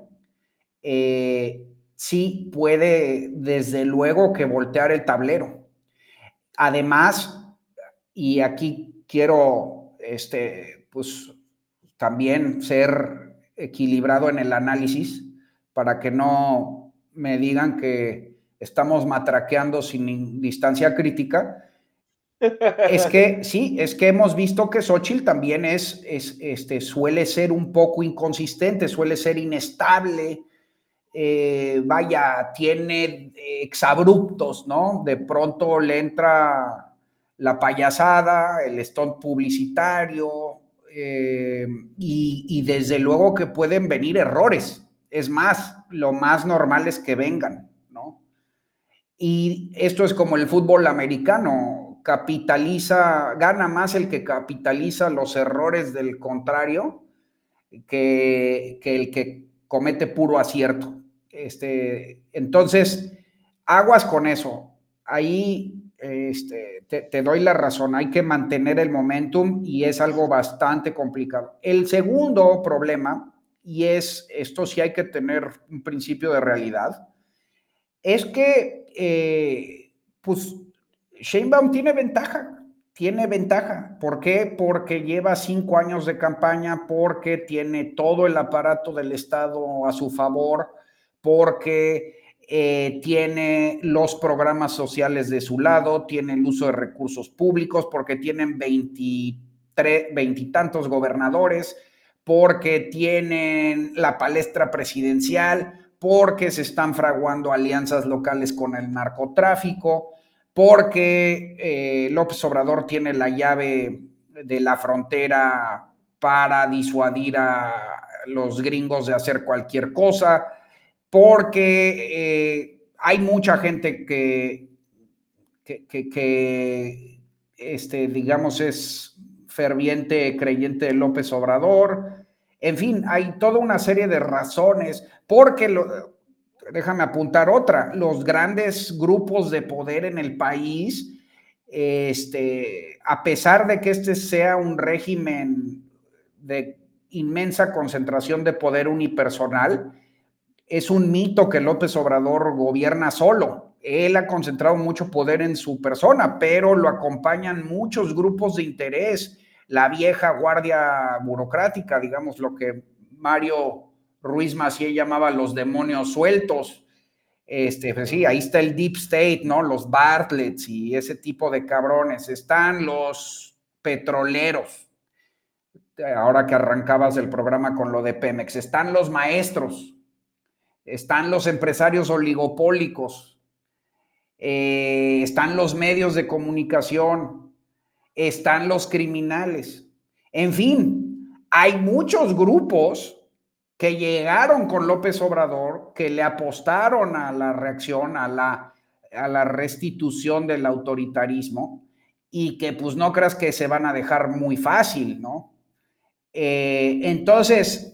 eh, sí puede, desde luego, que voltear el tablero. Además, y aquí quiero, este, pues, también ser equilibrado en el análisis para que no me digan que estamos matraqueando sin distancia crítica. Es que sí, es que hemos visto que Xochitl también es, es este, suele ser un poco inconsistente, suele ser inestable, eh, vaya, tiene exabruptos, ¿no? De pronto le entra la payasada, el stunt publicitario, eh, y, y, desde luego que pueden venir errores. Es más, lo más normal es que vengan, ¿no? Y esto es como el fútbol americano, capitaliza, gana más el que capitaliza los errores del contrario que, que el que comete puro acierto. Este, entonces, aguas con eso. Ahí este, te, doy la razón, hay que mantener el momentum y es algo bastante complicado. El segundo problema, y es esto sí hay que tener un principio de realidad, es que, eh, pues, Sheinbaum tiene ventaja, tiene ventaja. ¿Por qué? Porque lleva cinco años de campaña, porque tiene todo el aparato del Estado a su favor, porque eh, tiene los programas sociales de su lado, tiene el uso de recursos públicos, porque tienen veintitantos gobernadores, porque tienen la palestra presidencial, porque se están fraguando alianzas locales con el narcotráfico, porque eh, López Obrador tiene la llave de la frontera para disuadir a los gringos de hacer cualquier cosa, porque eh, hay mucha gente que, que, este, digamos, es ferviente creyente de López Obrador. En fin, hay toda una serie de razones, porque, lo, déjame apuntar otra, los grandes grupos de poder en el país, este, a pesar de que este sea un régimen de inmensa concentración de poder unipersonal, es un mito que López Obrador gobierna solo. Él ha concentrado mucho poder en su persona, pero lo acompañan muchos grupos de interés, la vieja guardia burocrática, digamos, lo que Mario Ruiz Macié llamaba los demonios sueltos. Este, pues sí, ahí está el Deep State, ¿no? Los Bartletts y ese tipo de cabrones. Están los petroleros. Ahora que arrancabas el programa con lo de Pemex, están los maestros, están los empresarios oligopólicos, eh, están los medios de comunicación, están los criminales. En fin, hay muchos grupos que llegaron con López Obrador, que le apostaron a la reacción, a la, a la restitución del autoritarismo y que pues no creas que se van a dejar muy fácil, ¿no? Eh, entonces,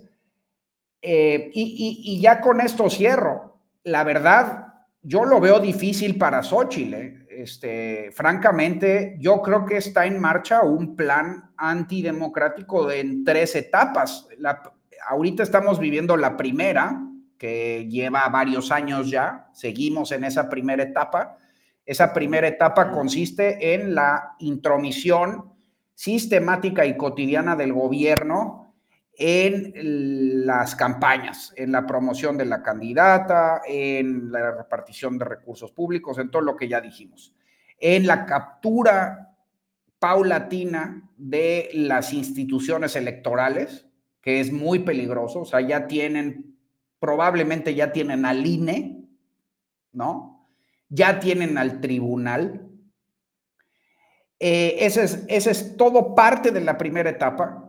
eh, y, y, y, ya con esto cierro. La verdad, yo lo veo difícil para Xochitl. ¿eh? Este, francamente, yo creo que está en marcha un plan antidemocrático en tres etapas. La, ahorita estamos viviendo la primera, que lleva varios años ya, seguimos en esa primera etapa. Esa primera etapa consiste en la intromisión sistemática y cotidiana del gobierno en las campañas, en la promoción de la candidata, en la repartición de recursos públicos, en todo lo que ya dijimos, en la captura paulatina de las instituciones electorales, que es muy peligroso, o sea, ya tienen, probablemente ya tienen al INE, ¿no? Ya tienen al tribunal. Eh, ese, es, ese es todo parte de la primera etapa,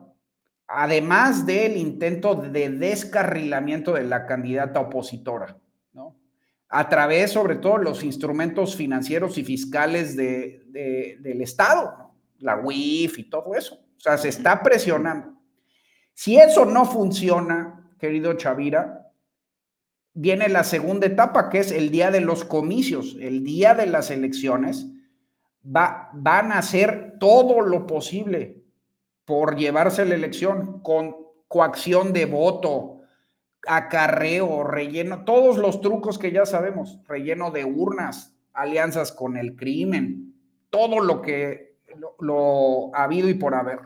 además del intento de descarrilamiento de la candidata opositora, ¿no? A través, sobre todo, los instrumentos financieros y fiscales de, de, del Estado, la UIF y todo eso. O sea, se está presionando. Si eso no funciona, querido Chavira, viene la segunda etapa, que es el día de los comicios, el día de las elecciones. Va, van a hacer todo lo posible por llevarse la elección con coacción de voto, acarreo, relleno, todos los trucos que ya sabemos, relleno de urnas, alianzas con el crimen, todo lo que lo, ha habido y por haber.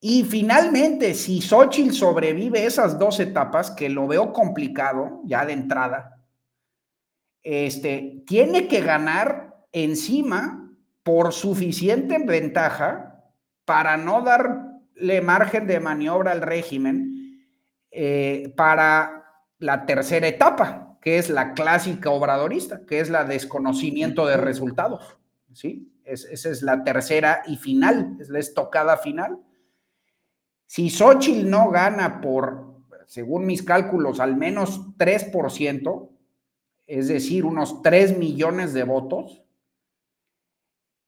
Y finalmente, si Xochitl sobrevive esas dos etapas, que lo veo complicado ya de entrada, este, tiene que ganar encima por suficiente ventaja para no darle margen de maniobra al régimen eh, para la tercera etapa, que es la clásica obradorista, que es la desconocimiento de resultados. ¿sí? Es, esa es la tercera y final, es la estocada final. Si Xochitl no gana por, según mis cálculos, al menos 3%, es decir, unos 3 millones de votos,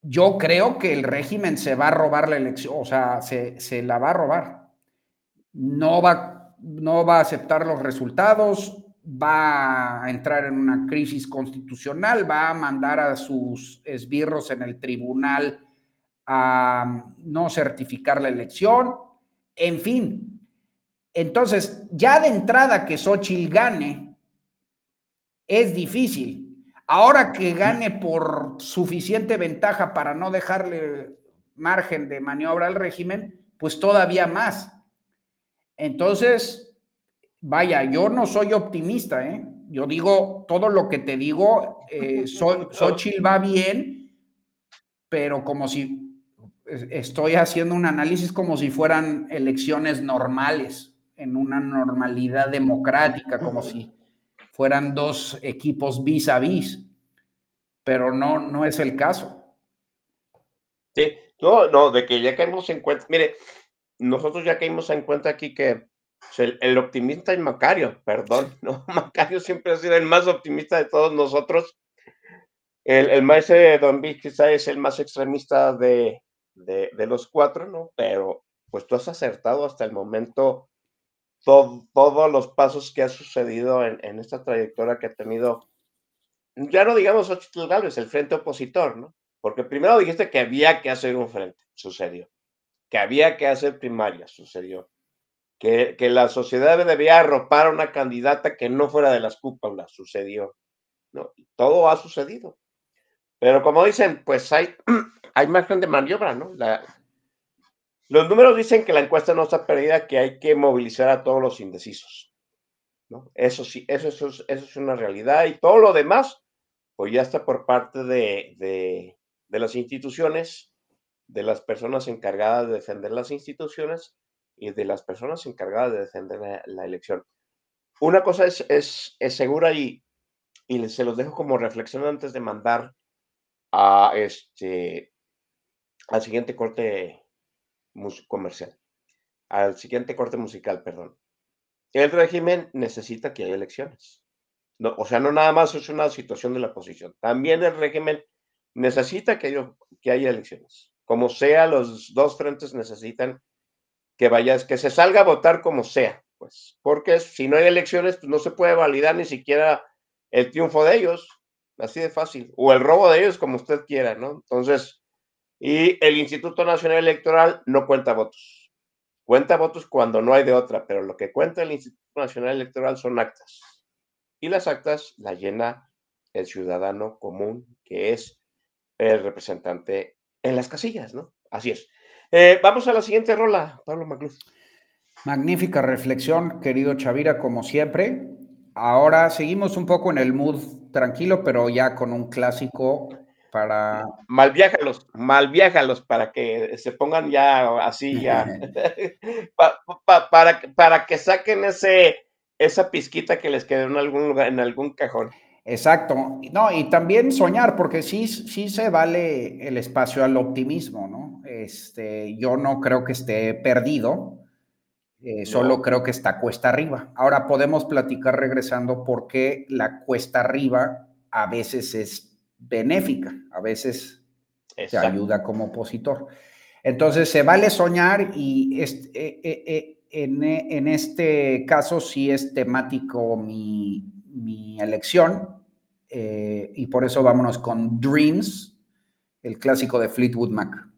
yo creo que el régimen se va a robar la elección, o sea, se, la va a robar. No va, no va a aceptar los resultados, va a entrar en una crisis constitucional, va a mandar a sus esbirros en el tribunal a no certificar la elección, en fin. Entonces, ya de entrada que Xochitl gane, es difícil. Ahora que gane por suficiente ventaja para no dejarle margen de maniobra al régimen, pues todavía más. Entonces, vaya, yo no soy optimista, ¿eh? Yo digo todo lo que te digo, eh, Xochitl va bien, pero como si estoy haciendo un análisis como si fueran elecciones normales, en una normalidad democrática, como si fueran dos equipos vis a vis, pero no, no es el caso. Sí, no, no, de que ya caímos en cuenta, mire, nosotros ya caímos en cuenta aquí que el, optimista es Macario, perdón, ¿no? Macario siempre ha sido el más optimista de todos nosotros. El, el maestro de Don Vic quizá es el más extremista de, de, de, los cuatro, ¿no? Pero pues tú has acertado hasta el momento todo, todos los pasos que ha sucedido en, en, esta trayectoria que ha tenido, ya no digamos Xochitl Gálvez, el frente opositor, ¿no? Porque primero dijiste que había que hacer un frente, sucedió. Que había que hacer primaria, sucedió. Que, que la sociedad debía arropar a una candidata que no fuera de las cúpulas, sucedió. ¿no? Todo ha sucedido. Pero como dicen, pues hay, hay margen de maniobra, ¿no? Los números dicen que la encuesta no está perdida, que hay que movilizar a todos los indecisos. Eso sí, eso, es, una realidad y todo lo demás, pues ya está por parte de, las instituciones, de las personas encargadas de defender las instituciones y de las personas encargadas de defender la, elección. Una cosa es segura y, y, se los dejo como reflexión antes de mandar a este al siguiente corte comercial, al siguiente corte musical, perdón. El régimen necesita que haya elecciones. No, o sea, no nada más es una situación de la oposición. También el régimen necesita que haya, que haya elecciones. Como sea, los dos frentes necesitan que vayas, que se salga a votar como sea, pues, porque si no hay elecciones, pues no se puede validar ni siquiera el triunfo de ellos, así de fácil, o el robo de ellos, como usted quiera, ¿no? Entonces, y el Instituto Nacional Electoral no cuenta votos. Cuenta votos cuando no hay de otra, pero lo que cuenta el Instituto Nacional Electoral son actas. Y las actas las llena el ciudadano común, que es el representante en las casillas, ¿no? Así es. Eh, vamos a la siguiente rola, Pablo Macluf. Magnífica reflexión, querido Chavira, como siempre. Ahora seguimos un poco en el mood tranquilo, pero ya con un clásico para... Malviájalos, malviájalos para que se pongan ya así, ya. pa, pa, para, para que saquen ese, esa pizquita que les quedó en algún lugar, en algún cajón. Exacto. No, y también soñar, porque sí, sí se vale el espacio al optimismo, ¿no? Este, yo no creo que esté perdido, eh, no. solo creo que está cuesta arriba. Ahora podemos platicar regresando por qué la cuesta arriba a veces es benéfica, a veces Exacto. te ayuda como opositor. Entonces, se vale soñar y este, eh, eh, eh, en, en, este caso sí es temático mi, mi elección y por eso vámonos con Dreams, el clásico de Fleetwood Mac.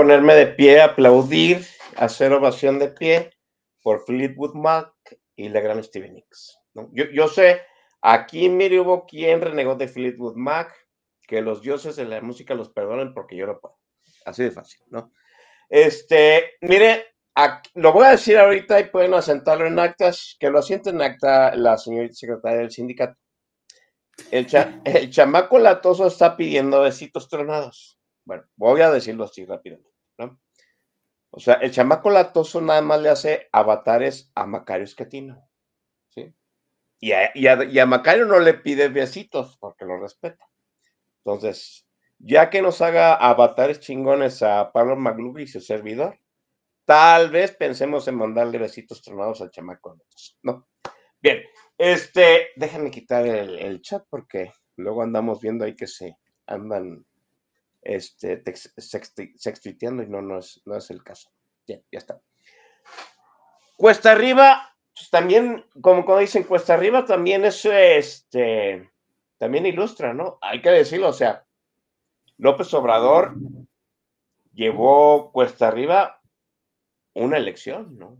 Ponerme de pie, aplaudir, hacer ovación de pie por Fleetwood Mac y la gran Stevie Nicks. Yo, yo, sé, aquí mire hubo quien renegó de Fleetwood Mac, que los dioses de la música los perdonen porque yo no puedo. Así de fácil, ¿no? Este, mire, lo voy a decir ahorita y pueden asentarlo en actas, que lo asiente en acta la señorita secretaria del sindicato. El, el chamaco latoso está pidiendo besitos tronados. Bueno, voy a decirlo así rápidamente, O sea, el chamaco latoso nada más le hace avatares a Macario Escatino, ¿sí? Y a, Macario no le pide besitos porque lo respeta. Entonces, ya que nos haga avatares chingones a Pablo Maglubi y su servidor, tal vez pensemos en mandarle besitos tronados al chamaco latoso, ¿no? Bien, este, déjenme quitar el, chat porque luego andamos viendo ahí que se andan este, sextuiteando y no, no es, no es el caso. Ya, está. Cuesta arriba, pues también, como, como dicen, cuesta arriba también es, este, también ilustra, ¿no? Hay que decirlo, o sea, López Obrador llevó cuesta arriba una elección, ¿no?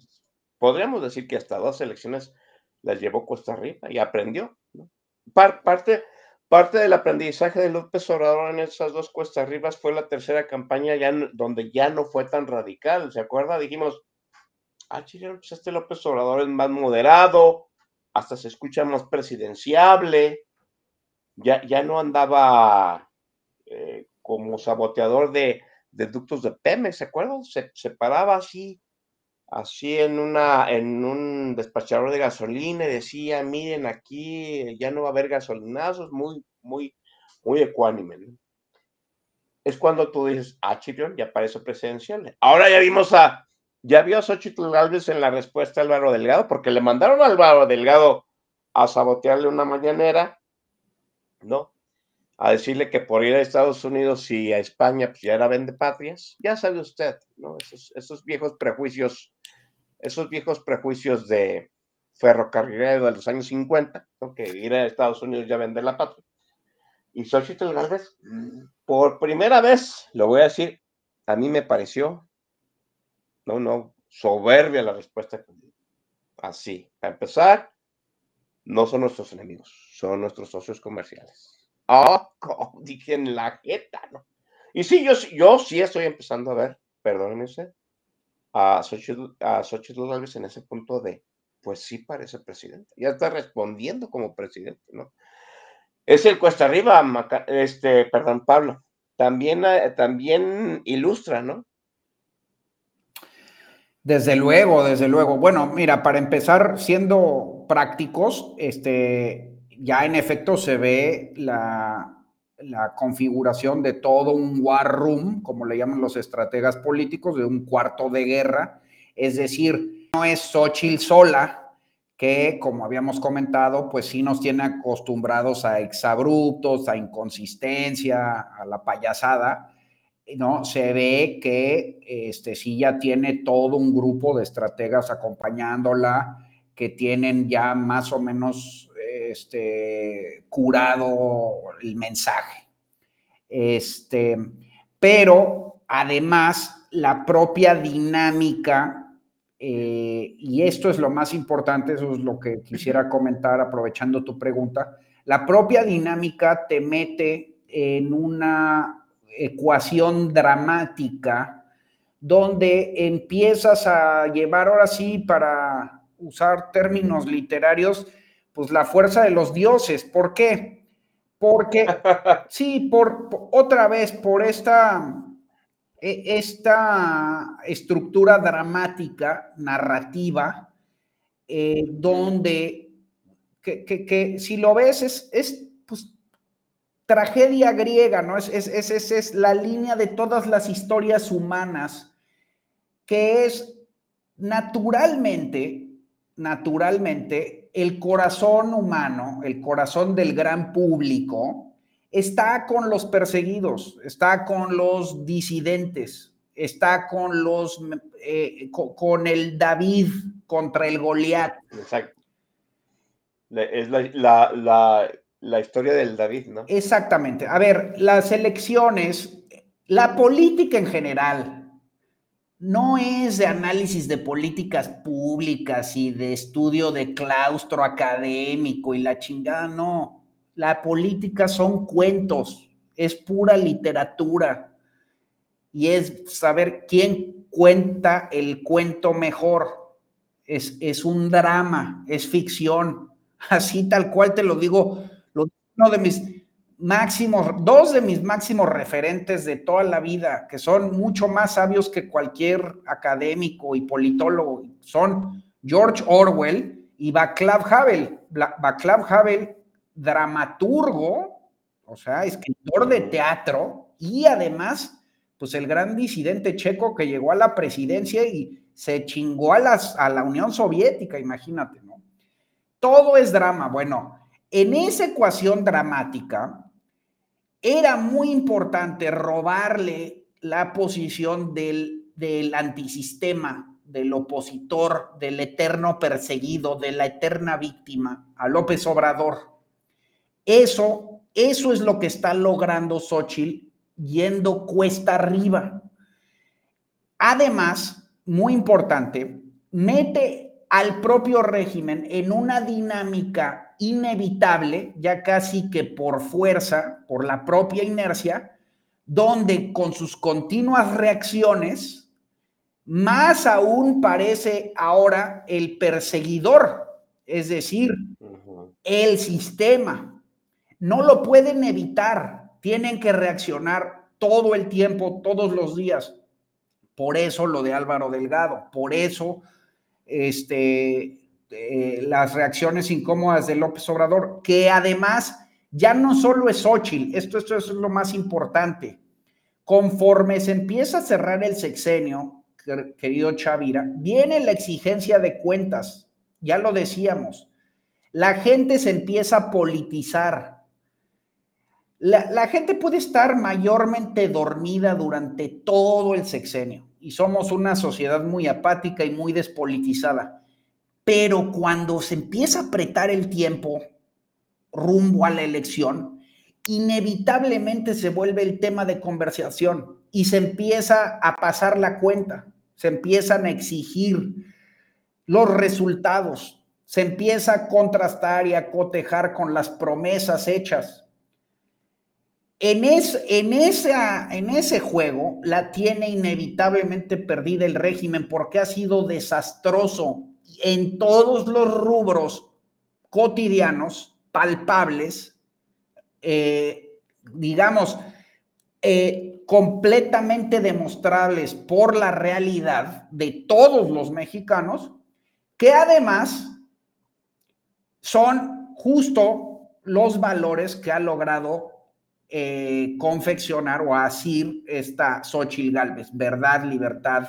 Podríamos decir que hasta dos elecciones las llevó Costa Rica y aprendió. parte, parte del aprendizaje de López Obrador en esas dos cuestas arriba fue la tercera campaña ya donde ya no fue tan radical. ¿Se acuerda? Dijimos, ah, chile, pues este López Obrador es más moderado, hasta se escucha más presidenciable, ya, ya no andaba eh, como saboteador de, de, ductos de Pemex, ¿se acuerdan? Se, se paraba así así en una en un despachador de gasolina y decía, miren aquí ya no va a haber gasolinazos, muy muy muy ecuánime. Es cuando tú dices, ah, Chirión, ya parece presidencial. Ahora ya vimos a, ya vio a Xochitl Galvez en la respuesta a Álvaro Delgado, porque le mandaron a Álvaro Delgado a sabotearle una mañanera, ¿no? A decirle que por ir a Estados Unidos y a España, pues ya era vende patrias. Ya sabe usted, ¿no? Esos, viejos prejuicios esos viejos prejuicios de ferrocarrilero de los años 50, que ir a Estados Unidos ya vender la patria. Y Xochitl Galvez, por primera vez, lo voy a decir, a mí me pareció, no, no, soberbia la respuesta. Así, para empezar, no son nuestros enemigos, son nuestros socios comerciales. Oh, dije en la jeta, ¿no? Y sí, yo, yo sí estoy empezando a ver, perdónenme usted, a Xochitl, a en ese punto de, pues sí parece presidente, ya está respondiendo como presidente, ¿no? Es el cuesta arriba, este, perdón, Pablo, también, eh, también ilustra, ¿no? Desde luego, desde luego. Bueno, mira, para empezar, siendo prácticos, este, ya en efecto se ve la, configuración de todo un war room, como le llaman los estrategas políticos, de un cuarto de guerra. Es decir, no es Xochitl sola, que como habíamos comentado, pues sí nos tiene acostumbrados a exabruptos, a inconsistencia, a la payasada. ¿no? Se ve que este, sí ya tiene todo un grupo de estrategas acompañándola, que tienen ya más o menos este, curado el mensaje. Este, pero además la propia dinámica, eh, y esto es lo más importante, eso es lo que quisiera comentar aprovechando tu pregunta, la propia dinámica te mete en una ecuación dramática donde empiezas a llevar ahora sí, para usar términos literarios, pues la fuerza de los dioses. ¿Por qué? Porque, sí, por, otra vez, por esta, e, esta estructura dramática, narrativa, eh, donde, que, si lo ves, es, es pues, tragedia griega, ¿no? Es, es, es, es la línea de todas las historias humanas, que es naturalmente, naturalmente, el corazón humano, el corazón del gran público, está con los perseguidos, está con los disidentes, está con los eh, con, el David contra el Goliat. Exacto. Es la, la historia del David, ¿no? Exactamente. A ver, las elecciones, la política en general, no es de análisis de políticas públicas y de estudio de claustro académico y la chingada, no. La política son cuentos, es pura literatura y es saber quién cuenta el cuento mejor. Es, es un drama, es ficción. Así tal cual te lo digo, uno de mis máximos, dos de mis máximos referentes de toda la vida, que son mucho más sabios que cualquier académico y politólogo, son George Orwell y Václav Havel. Václav Havel, dramaturgo, o sea, escritor de teatro y además pues el gran disidente checo que llegó a la presidencia y se chingó a, las, a la Unión Soviética, imagínate, ¿no? Todo es drama. Bueno, en esa ecuación dramática era muy importante robarle la posición del, del antisistema, del opositor, del eterno perseguido, de la eterna víctima a López Obrador. Eso, eso es lo que está logrando Xochitl yendo cuesta arriba. Además, muy importante, mete al propio régimen en una dinámica inevitable, ya casi que por fuerza, por la propia inercia, donde con sus continuas reacciones, más aún parece ahora el perseguidor, es decir, el sistema. No lo pueden evitar, tienen que reaccionar todo el tiempo, todos los días. Por eso lo de Álvaro Delgado, por eso este, eh, las reacciones incómodas de López Obrador, que además ya no solo es Xochitl, esto, esto es lo más importante. Conforme se empieza a cerrar el sexenio, querido Chavira, viene la exigencia de cuentas, ya lo decíamos. La gente se empieza a politizar, la, gente puede estar mayormente dormida durante todo el sexenio y somos una sociedad muy apática y muy despolitizada. Pero cuando se empieza a apretar el tiempo rumbo a la elección, inevitablemente se vuelve el tema de conversación y se empieza a pasar la cuenta, se empiezan a exigir los resultados, se empieza a contrastar y a cotejar con las promesas hechas. En, en, esa, en ese juego la tiene inevitablemente perdida el régimen porque ha sido desastroso en todos los rubros cotidianos, palpables, eh, digamos, eh, completamente demostrables por la realidad de todos los mexicanos, que además son justo los valores que ha logrado eh, confeccionar o asir esta Xochitl Galvez, verdad, libertad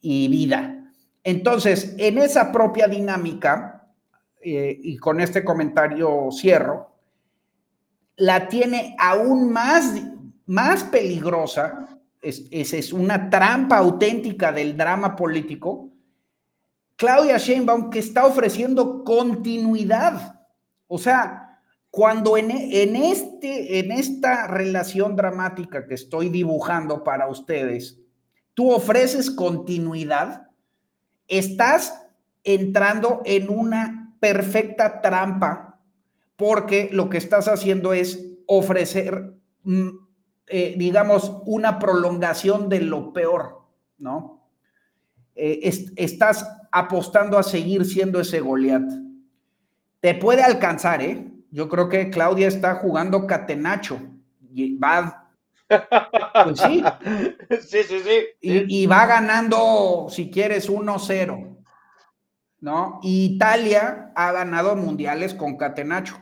y vida. Entonces, en esa propia dinámica, eh, y con este comentario cierro, la tiene aún más, más peligrosa, es, es una trampa auténtica del drama político, Claudia Sheinbaum que está ofreciendo continuidad. O sea, cuando en, este, en esta relación dramática que estoy dibujando para ustedes, tú ofreces continuidad, estás entrando en una perfecta trampa porque lo que estás haciendo es ofrecer, mm, eh, digamos, una prolongación de lo peor, ¿no? Eh, estás apostando a seguir siendo ese Goliat. Te puede alcanzar, ¿eh? yo creo que Claudia está jugando catenacho. Va. Pues sí. Sí, sí, sí. Y, va ganando, si quieres, 1-0. ¿No? Italia ha ganado mundiales con catenacho.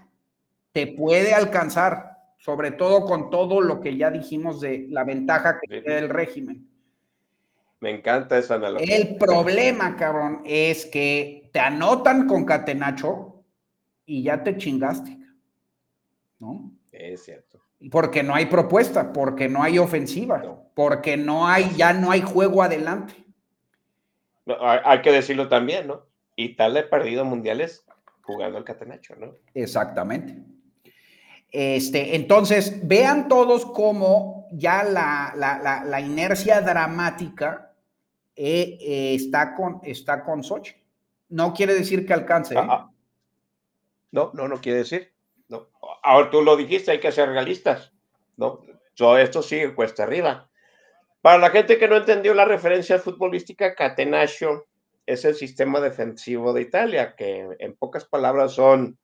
Te puede alcanzar, sobre todo con todo lo que ya dijimos de la ventaja que tiene el régimen. Me encanta esa analogía. El problema, cabrón, es que te anotan con catenacho y ya te chingaste, ¿no? Es cierto. Porque no hay propuesta, porque no hay ofensiva, porque no hay, ya no hay juego adelante. hay que decirlo también, ¿no? Italia ha perdido mundiales jugando al catenacho, ¿no? Exactamente. Este, entonces, vean todos cómo ya la, inercia dramática eh, eh, está, con, está con Sochi. No quiere decir que alcance. ¿eh? Ah, ah. No, no, no quiere decir. Ahora tú lo dijiste, hay que ser realistas. No, todo esto sigue cuesta arriba. Para la gente que no entendió la referencia futbolística, Catenaccio es el sistema defensivo de Italia, que en pocas palabras son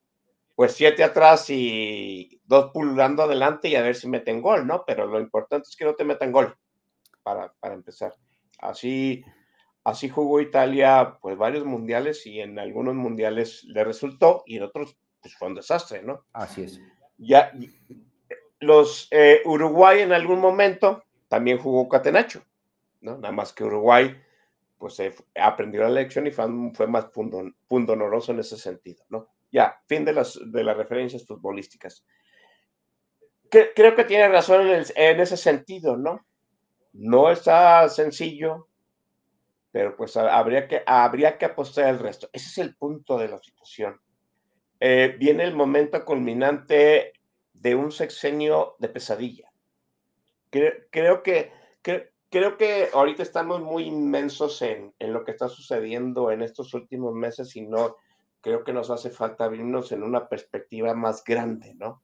pues siete atrás y dos pululando adelante y a ver si meten gol, ¿no? Pero lo importante es que no te metan gol, para, para empezar. Así, así jugó Italia pues varios mundiales y en algunos mundiales le resultó y en otros pues fue un desastre, ¿no? Así es. Ya, los eh, Uruguay en algún momento también jugó Catenacho, ¿no? Nada más que Uruguay pues aprendió la lección y fue, más pundonoroso en ese sentido, ¿no? Ya, fin de las, de las referencias futbolísticas. creo que tiene razón en, ese sentido, ¿no? No está sencillo, pero pues habría que, habría que apostar el resto. Ese es el punto de la situación. Eh, viene el momento culminante de un sexenio de pesadilla. Creo, que, creo que ahorita estamos muy inmensos en, en, lo que está sucediendo en estos últimos meses y no, creo que nos hace falta vernos en una perspectiva más grande, ¿no?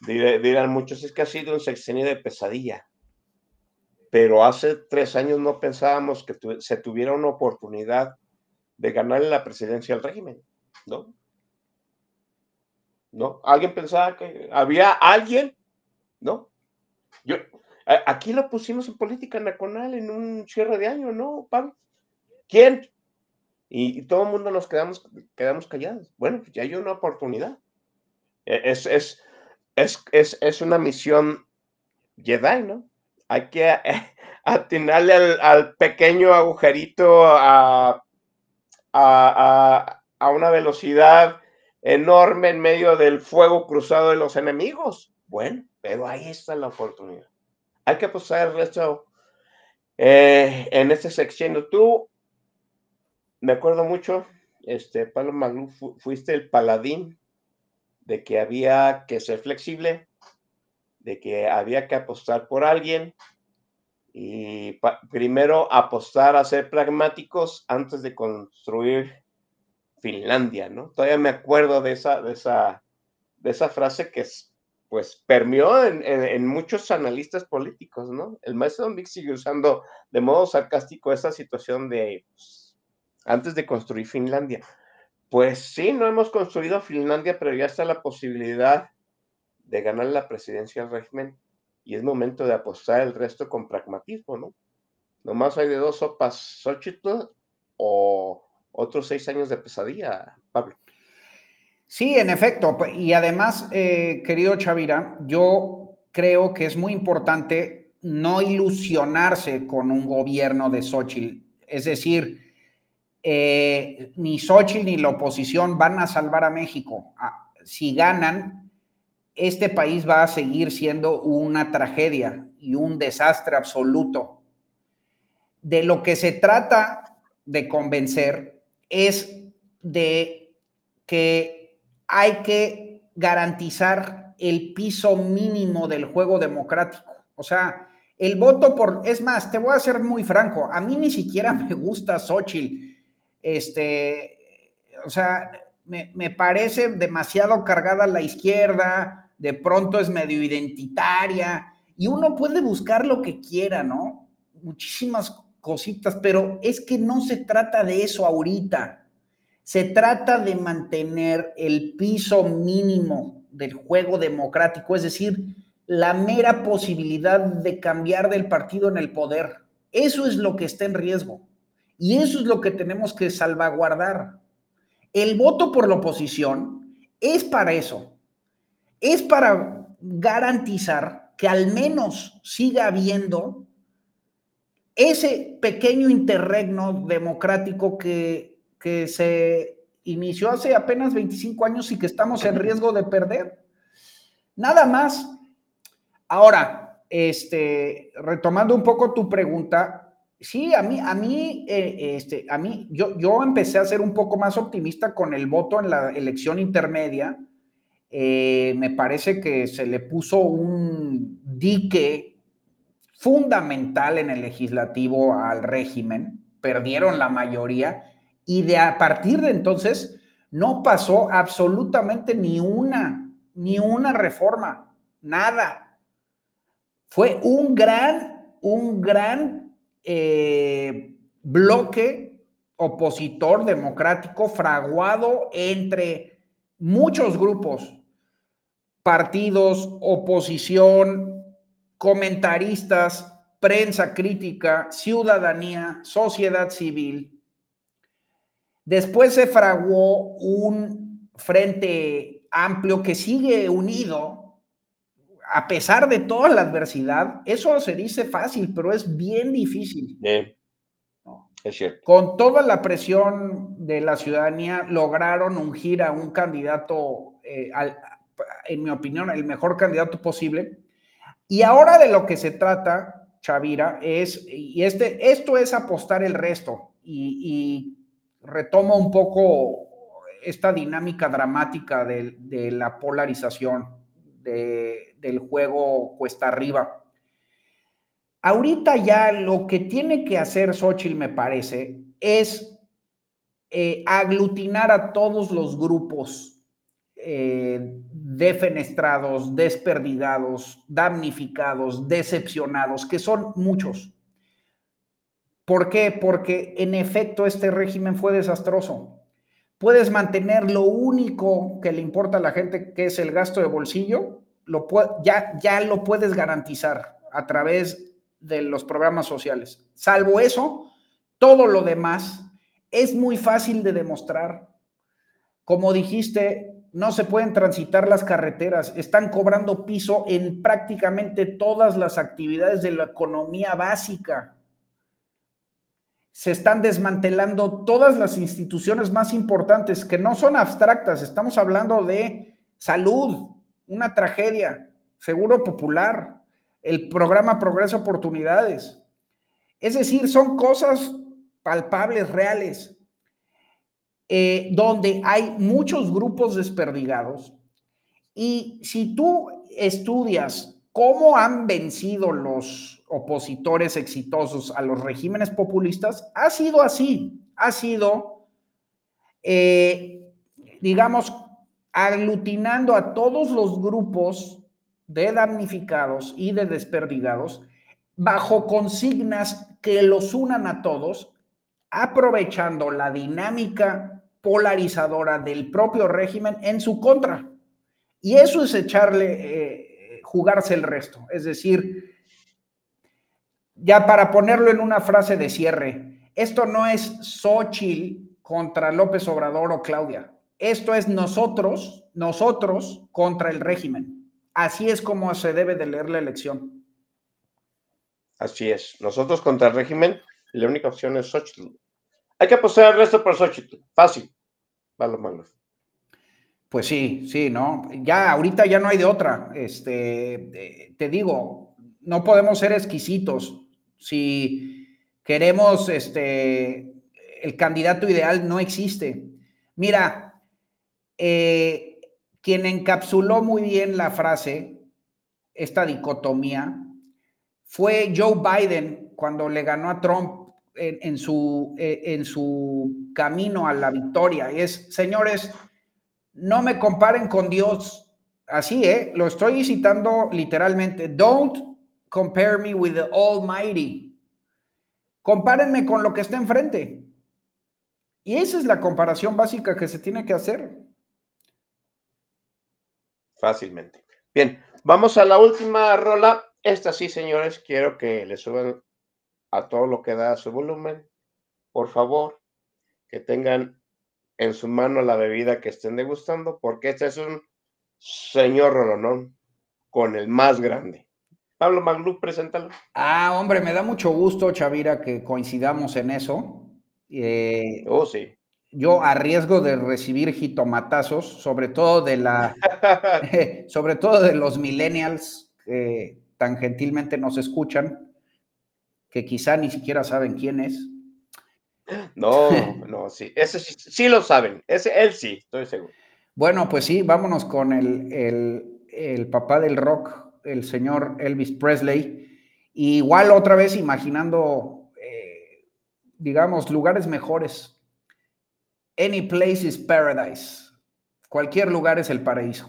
Dirán muchos, es que ha sido un sexenio de pesadilla, pero hace tres años no pensábamos que se tuviera una oportunidad de ganarle la presidencia al régimen, ¿no? ¿No? ¿Alguien pensaba que había alguien? ¿No? Yo, aquí lo pusimos en política nacional en un cierre de año, ¿no, Pablo? ¿Quién? Y, todo el mundo nos quedamos, quedamos callados. Bueno, pues ya hay una oportunidad. E, es, es, es, es, es una misión Jedi, ¿no? Hay que atinarle al, al pequeño agujerito a, a, a, a, una velocidad enorme en medio del fuego cruzado de los enemigos. Bueno, pero ahí está la oportunidad. Hay que apostar el resto eh, en este sexenio. Tú me acuerdo mucho, este, Pablo Maglú, fuiste el paladín de que había que ser flexible, de que había que apostar por alguien y primero apostar a ser pragmáticos antes de construir Finlandia, ¿no? Todavía me acuerdo de esa, de esa, de esa frase que pues permeó en, muchos analistas políticos, ¿no? El maestro Mix sigue usando de modo sarcástico esa situación de pues, antes de construir Finlandia. Pues sí, no hemos construido Finlandia, pero ya está la posibilidad de ganar la presidencia del régimen y es momento de apostar el resto con pragmatismo, ¿no? Nomás hay de dos sopas, Xochitl o otros seis años de pesadilla, Pablo. Sí, en efecto. Y además, eh, querido Chavira, yo creo que es muy importante no ilusionarse con un gobierno de Xochitl. Es decir, eh, ni Xochitl ni la oposición van a salvar a México. Ah, si ganan, este país va a seguir siendo una tragedia y un desastre absoluto. De lo que se trata de convencer es de que hay que garantizar el piso mínimo del juego democrático. O sea, el voto por, es más, te voy a ser muy franco, a mí ni siquiera me gusta Xochitl este, o sea, me, parece demasiado cargada la izquierda, de pronto es medio identitaria, y uno puede buscar lo que quiera, ¿no? Muchísimas cositas, pero es que no se trata de eso ahorita. Se trata de mantener el piso mínimo del juego democrático, es decir, la mera posibilidad de cambiar del partido en el poder. Eso es lo que está en riesgo. Y eso es lo que tenemos que salvaguardar. El voto por la oposición es para eso. Es para garantizar que al menos siga habiendo ese pequeño interregno democrático que, que se inició hace apenas 25 años y que estamos en riesgo de perder. Nada más. Ahora, este, retomando un poco tu pregunta, Sí, a mí, a mí, eh, este, a mí, yo, yo empecé a ser un poco más optimista con el voto en la elección intermedia. Eh, me parece que se le puso un dique fundamental en el legislativo al régimen, perdieron la mayoría y de a partir de entonces no pasó absolutamente ni una, ni una reforma, nada. Fue un gran un gran eh, bloque opositor democrático fraguado entre muchos grupos, partidos, oposición, comentaristas, prensa crítica, ciudadanía, sociedad civil. Después se fraguó un frente amplio que sigue unido a pesar de toda la adversidad. Eso se dice fácil, pero es bien difícil. Es cierto. Con toda la presión de la ciudadanía, lograron ungir a un candidato, eh, al, en mi opinión, el mejor candidato posible. Y ahora de lo que se trata, Chavira, es, y este, esto es apostar el resto, y, retomo un poco esta dinámica dramática de, la polarización de, del juego cuesta arriba. Ahorita ya lo que tiene que hacer Xochitl, me parece, es eh, aglutinar a todos los grupos eh, defenestrados, desperdigados, damnificados, decepcionados, que son muchos. ¿Por qué? Porque en efecto este régimen fue desastroso. Puedes mantener lo único que le importa a la gente, que es el gasto de bolsillo, lo ya, ya lo puedes garantizar a través de los programas sociales. Salvo eso, todo lo demás es muy fácil de demostrar. Como dijiste, no se pueden transitar las carreteras, están cobrando piso en prácticamente todas las actividades de la economía básica. Se están desmantelando todas las instituciones más importantes, que no son abstractas, estamos hablando de salud, una tragedia, seguro popular, el programa Progreso Oportunidades. Es decir, son cosas palpables, reales, eh, donde hay muchos grupos desperdigados. Y si tú estudias cómo han vencido los opositores exitosos a los regímenes populistas, ha sido así, ha sido, eh, digamos, aglutinando a todos los grupos de damnificados y de desperdigados bajo consignas que los unan a todos, aprovechando la dinámica polarizadora del propio régimen en su contra. Y eso es echarle, eh, jugarse el resto. Es decir, ya para ponerlo en una frase de cierre, esto no es Xochitl contra López Obrador o Claudia. Esto es nosotros, nosotros contra el régimen. Así es como se debe de leer la elección. Así es. Nosotros contra el régimen, la única opción es Xochitl. Hay que apostar el resto por Xochitl. Fácil. Vale, Pues sí, sí, ¿no? Ya, ahorita ya no hay de otra. Este, te digo, no podemos ser exquisitos. Si queremos, este, el candidato ideal no existe. Mira, eh, quien encapsuló muy bien la frase, esta dicotomía, fue Joe Biden cuando le ganó a Trump en, su, eh, en su camino a la victoria. Es, señores, no me comparen con Dios. Así, ¿eh? Lo estoy citando literalmente. Don't compare me with the Almighty. Compárenme con lo que está enfrente. Y esa es la comparación básica que se tiene que hacer fácilmente. Bien, vamos a la última rola. Esta sí, señores, quiero que le suban a todo lo que da su volumen. Por favor, que tengan en su mano la bebida que estén degustando, porque este es un señor rolonón con el más grande. Pablo Maglú, preséntalo. Ah, hombre, me da mucho gusto, Chavira, que coincidamos en eso. Eh, oh, sí yo a riesgo de recibir jitomatazos, sobre todo de la, sobre todo de los millennials que tan gentilmente nos escuchan, que quizá ni siquiera saben quién es. No, no, sí, ese sí, lo saben, ese él sí, estoy seguro. Bueno, pues sí, vámonos con el, el, papá del rock, el señor Elvis Presley. igual otra vez imaginando, eh, digamos, lugares mejores Any place is paradise. Cualquier lugar es el paraíso.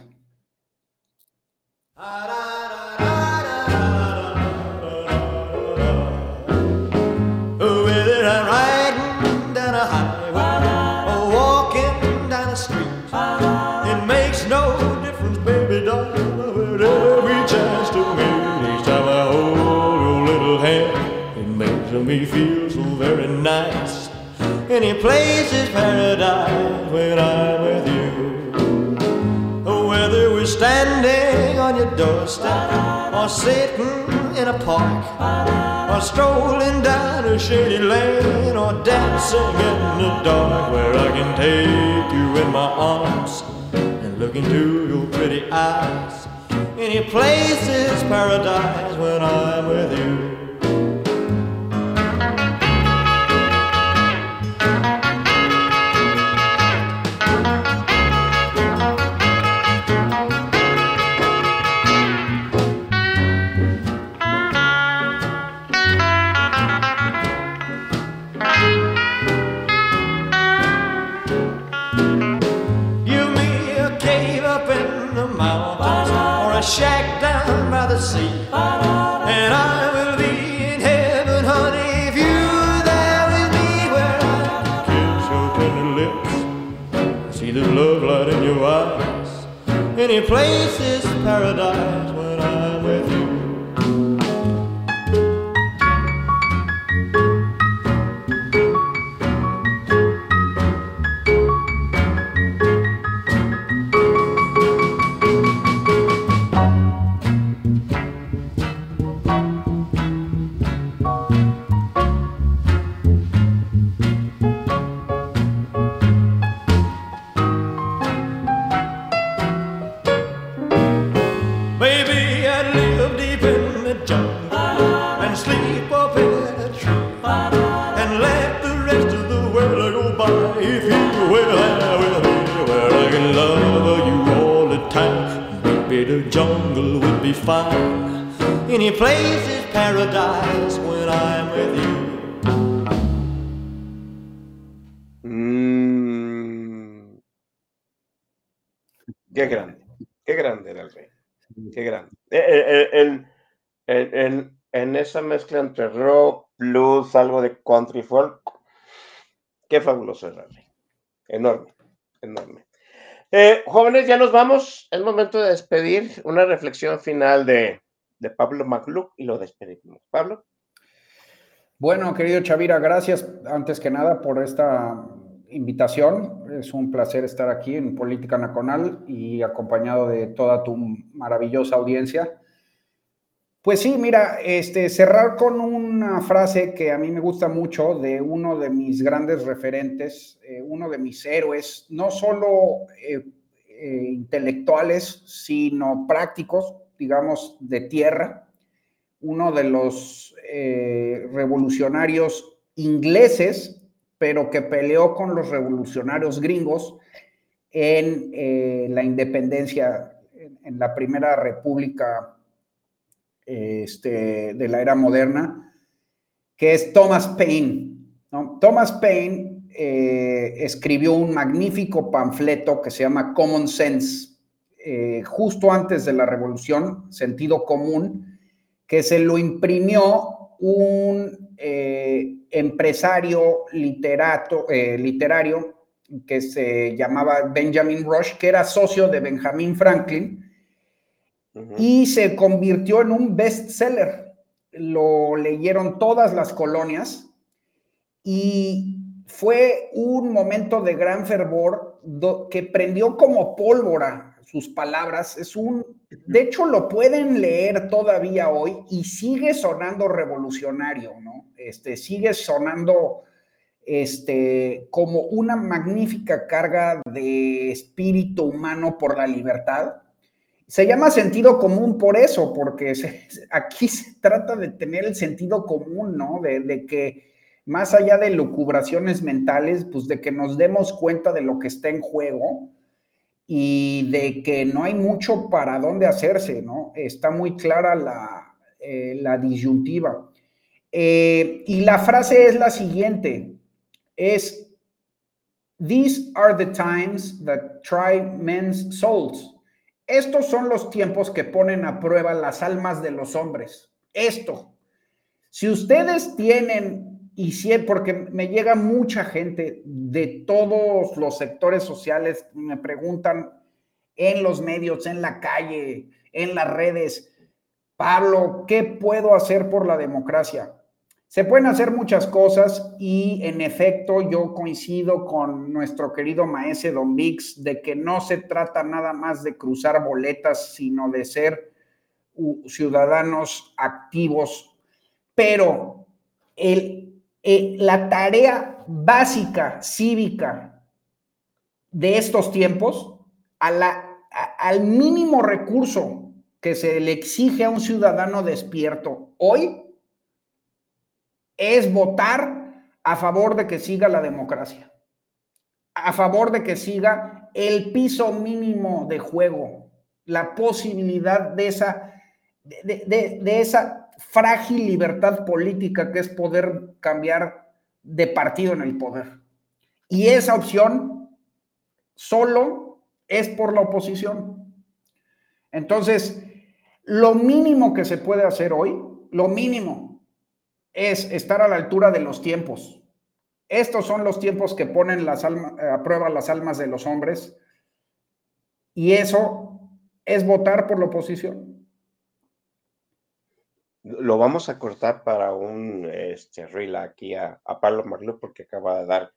Any place is paradise when I'm with you. Whether we're standing on your doorstep or sitting in a park or strolling down a shady lane or dancing in the dark where I can take you in my arms and look into your pretty eyes. Any place is paradise when I'm with you. Any place is paradise entre rock, blues, algo de country folk, qué fabuloso era el rey. Enorme, enorme. Eh, jóvenes, ya nos vamos. Es momento de despedir. Una reflexión final de, de Pablo Macluc y lo despedimos. Pablo. Bueno, querido Chavira, gracias antes que nada por esta invitación. Es un placer estar aquí en Política Nacional y acompañado de toda tu maravillosa audiencia. Pues sí, mira, este, cerrar con una frase que a mí me gusta mucho de uno de mis grandes referentes, eh, uno de mis héroes, no solo eh, eh, intelectuales, sino prácticos, digamos, de tierra, uno de los revolucionarios ingleses, pero que peleó con los revolucionarios gringos en la independencia, en, en la primera república este, de la era moderna, que es Thomas Paine. Thomas Paine eh, escribió un magnífico panfleto que se llama Common Sense, eh, justo antes de la revolución, sentido común, que se lo imprimió un eh, empresario literato, literario que se llamaba Benjamin Rush, que era socio de Benjamin Franklin, y se convirtió en un bestseller. Lo leyeron todas las colonias y fue un momento de gran fervor do- que prendió como pólvora sus palabras. Es un, de hecho, lo pueden leer todavía hoy y sigue sonando revolucionario, ¿no? Este, sigue sonando este, como una magnífica carga de espíritu humano por la libertad. Se llama sentido común por eso, porque aquí se trata de tener el sentido común, ¿no? De, que más allá de lucubraciones mentales, pues de que nos demos cuenta de lo que está en juego y de que no hay mucho para dónde hacerse, ¿no? Está muy clara la, eh, disyuntiva. Eh, y la frase es la siguiente, es, These are the times that try men's souls. Estos son los tiempos que ponen a prueba las almas de los hombres. Esto. Si ustedes tienen, y si, porque me llega mucha gente de todos los sectores sociales, me preguntan en los medios, en la calle, en las redes, Pablo, ¿qué puedo hacer por la democracia? Se pueden hacer muchas cosas y en efecto yo coincido con nuestro querido maese Don Vix de que no se trata nada más de cruzar boletas, sino de ser ciudadanos activos. Pero el, eh, la tarea básica cívica de estos tiempos, a la, al mínimo recurso que se le exige a un ciudadano despierto hoy, es votar a favor de que siga la democracia, a favor de que siga el piso mínimo de juego, la posibilidad de esa, de, esa frágil libertad política que es poder cambiar de partido en el poder. Y esa opción solo es por la oposición. Entonces, lo mínimo que se puede hacer hoy, lo mínimo, es estar a la altura de los tiempos. Estos son los tiempos que ponen las a prueba las almas de los hombres y eso es votar por la oposición. Lo vamos a cortar para un este, reel aquí a, Pablo Marlo porque acaba de dar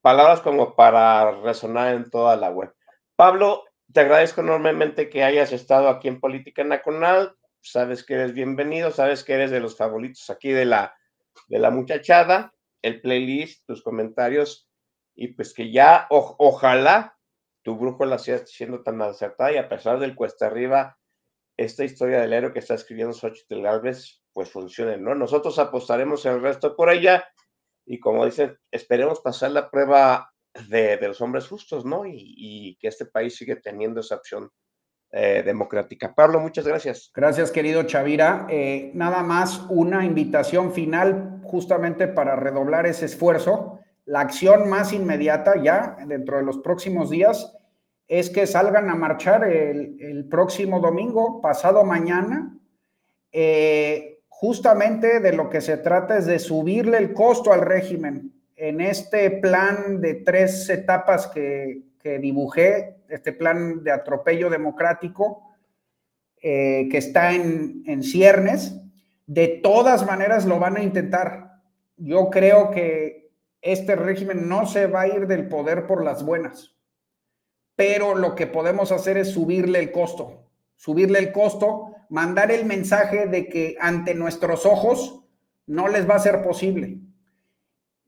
palabras como para resonar en toda la web. Pablo, te agradezco enormemente que hayas estado aquí en Política Nacional sabes que eres bienvenido, sabes que eres de los favoritos aquí de la, de la muchachada, el playlist, tus comentarios, y pues que ya ojalá tu brújula siga siendo tan acertada y a pesar del cuesta arriba, esta historia del héroe que está escribiendo Xochitl Galvez, pues funcione, ¿no? Nosotros apostaremos el resto por ella y como dicen, esperemos pasar la prueba de, los hombres justos, ¿no? Y, y que este país sigue teniendo esa opción eh, democrática. Pablo, muchas gracias. Gracias, querido Chavira. Eh, nada más una invitación final justamente para redoblar ese esfuerzo. La acción más inmediata ya dentro de los próximos días es que salgan a marchar el, próximo domingo, pasado mañana. Eh, justamente de lo que se trata es de subirle el costo al régimen en este plan de tres etapas que, que dibujé este plan de atropello democrático eh, que está en, en ciernes, de todas maneras lo van a intentar. Yo creo que este régimen no se va a ir del poder por las buenas, pero lo que podemos hacer es subirle el costo, subirle el costo, mandar el mensaje de que ante nuestros ojos no les va a ser posible.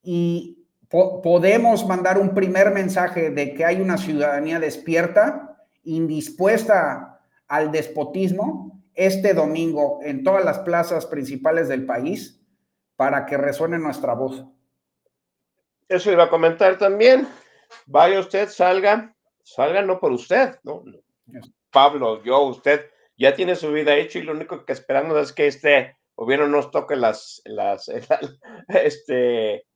Y podemos mandar un primer mensaje de que hay una ciudadanía despierta, indispuesta al despotismo, este domingo en todas las plazas principales del país para que resuene nuestra voz. Eso iba a comentar también. Vaya usted, salga, salga no por usted, ¿no? Pablo, yo, usted ya tiene su vida hecha y lo único que esperamos es que este gobierno nos toque las, las, este,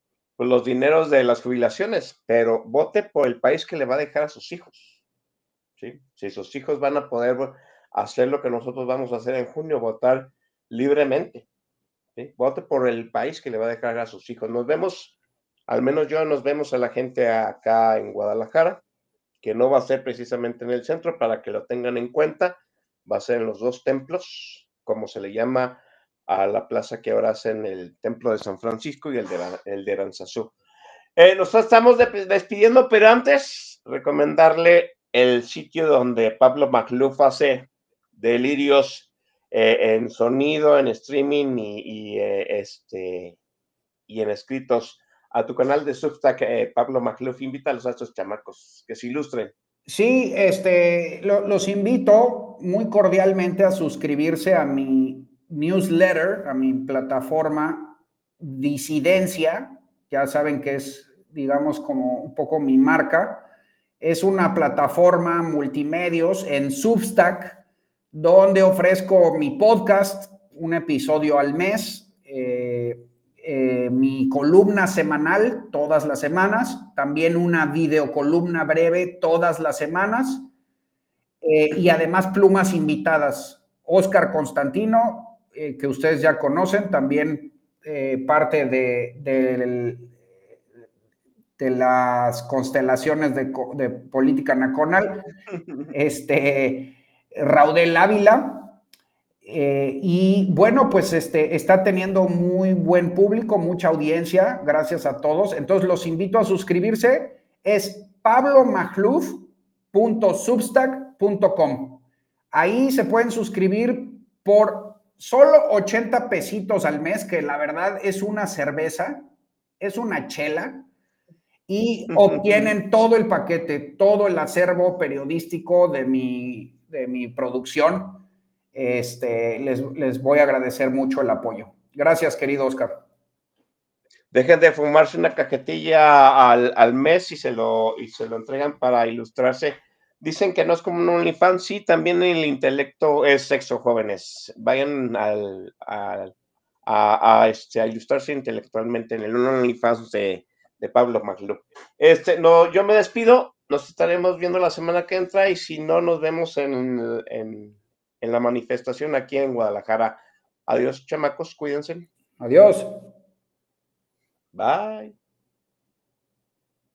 pues, los dineros de las jubilaciones, pero vote por el país que le va a dejar a sus hijos. ¿sí? Si sus hijos van a poder hacer lo que nosotros vamos a hacer en junio, votar libremente. ¿sí? Vote por el país que le va a dejar a sus hijos. Nos vemos, al menos yo, nos vemos a la gente acá en Guadalajara, que no va a ser precisamente en el centro, para que lo tengan en cuenta. Va a ser en los dos templos, como se le llama a la plaza que ahora hacen el Templo de San Francisco y el de, el de Aranzazú. Eh, nos estamos despidiendo, pero antes recomendarle el sitio donde Pablo Macluf hace delirios eh, en sonido, en streaming y, eh, este, y en escritos. A tu canal de Substack, Pablo Macluf, invítalos a estos chamacos que se ilustren. Sí, este, los invito muy cordialmente a suscribirse a mi newsletter, a mi plataforma Disidencia, ya saben que es, digamos, como un poco mi marca. Es una plataforma multimedios en Substack, donde ofrezco mi podcast, un episodio al mes, eh, eh, mi columna semanal todas las semanas, también una videocolumna breve todas las semanas, eh, y además plumas invitadas. Oscar Constantino, eh, que ustedes ya conocen, también eh, parte de, de, las constelaciones de, política nacional, este, Raudel Ávila, Eh, y bueno, pues este, está teniendo muy buen público, mucha audiencia, gracias a todos. Entonces los invito a suscribirse. Es pablomagluf.substack.com. Ahí se pueden suscribir por solo 80 pesitos al mes, que la verdad es una cerveza, es una chela, y obtienen todo el paquete, todo el acervo periodístico de mi, de mi producción. Este, les, les voy a agradecer mucho el apoyo. Gracias, querido Oscar. Dejen de fumarse una cajetilla al, al mes y se, lo, y se lo entregan para ilustrarse. Dicen que no es como un OnlyFans, sí, también el intelecto es sexo, jóvenes. Vayan al, al- a, a, este, a ilustrarse intelectualmente en el OnlyFans de, de Pablo Maglub. Este, no, yo me despido, nos estaremos viendo la semana que entra y si no, nos vemos en, en, en la manifestación aquí en Guadalajara. Adiós, chamacos, cuídense. Adiós. Bye.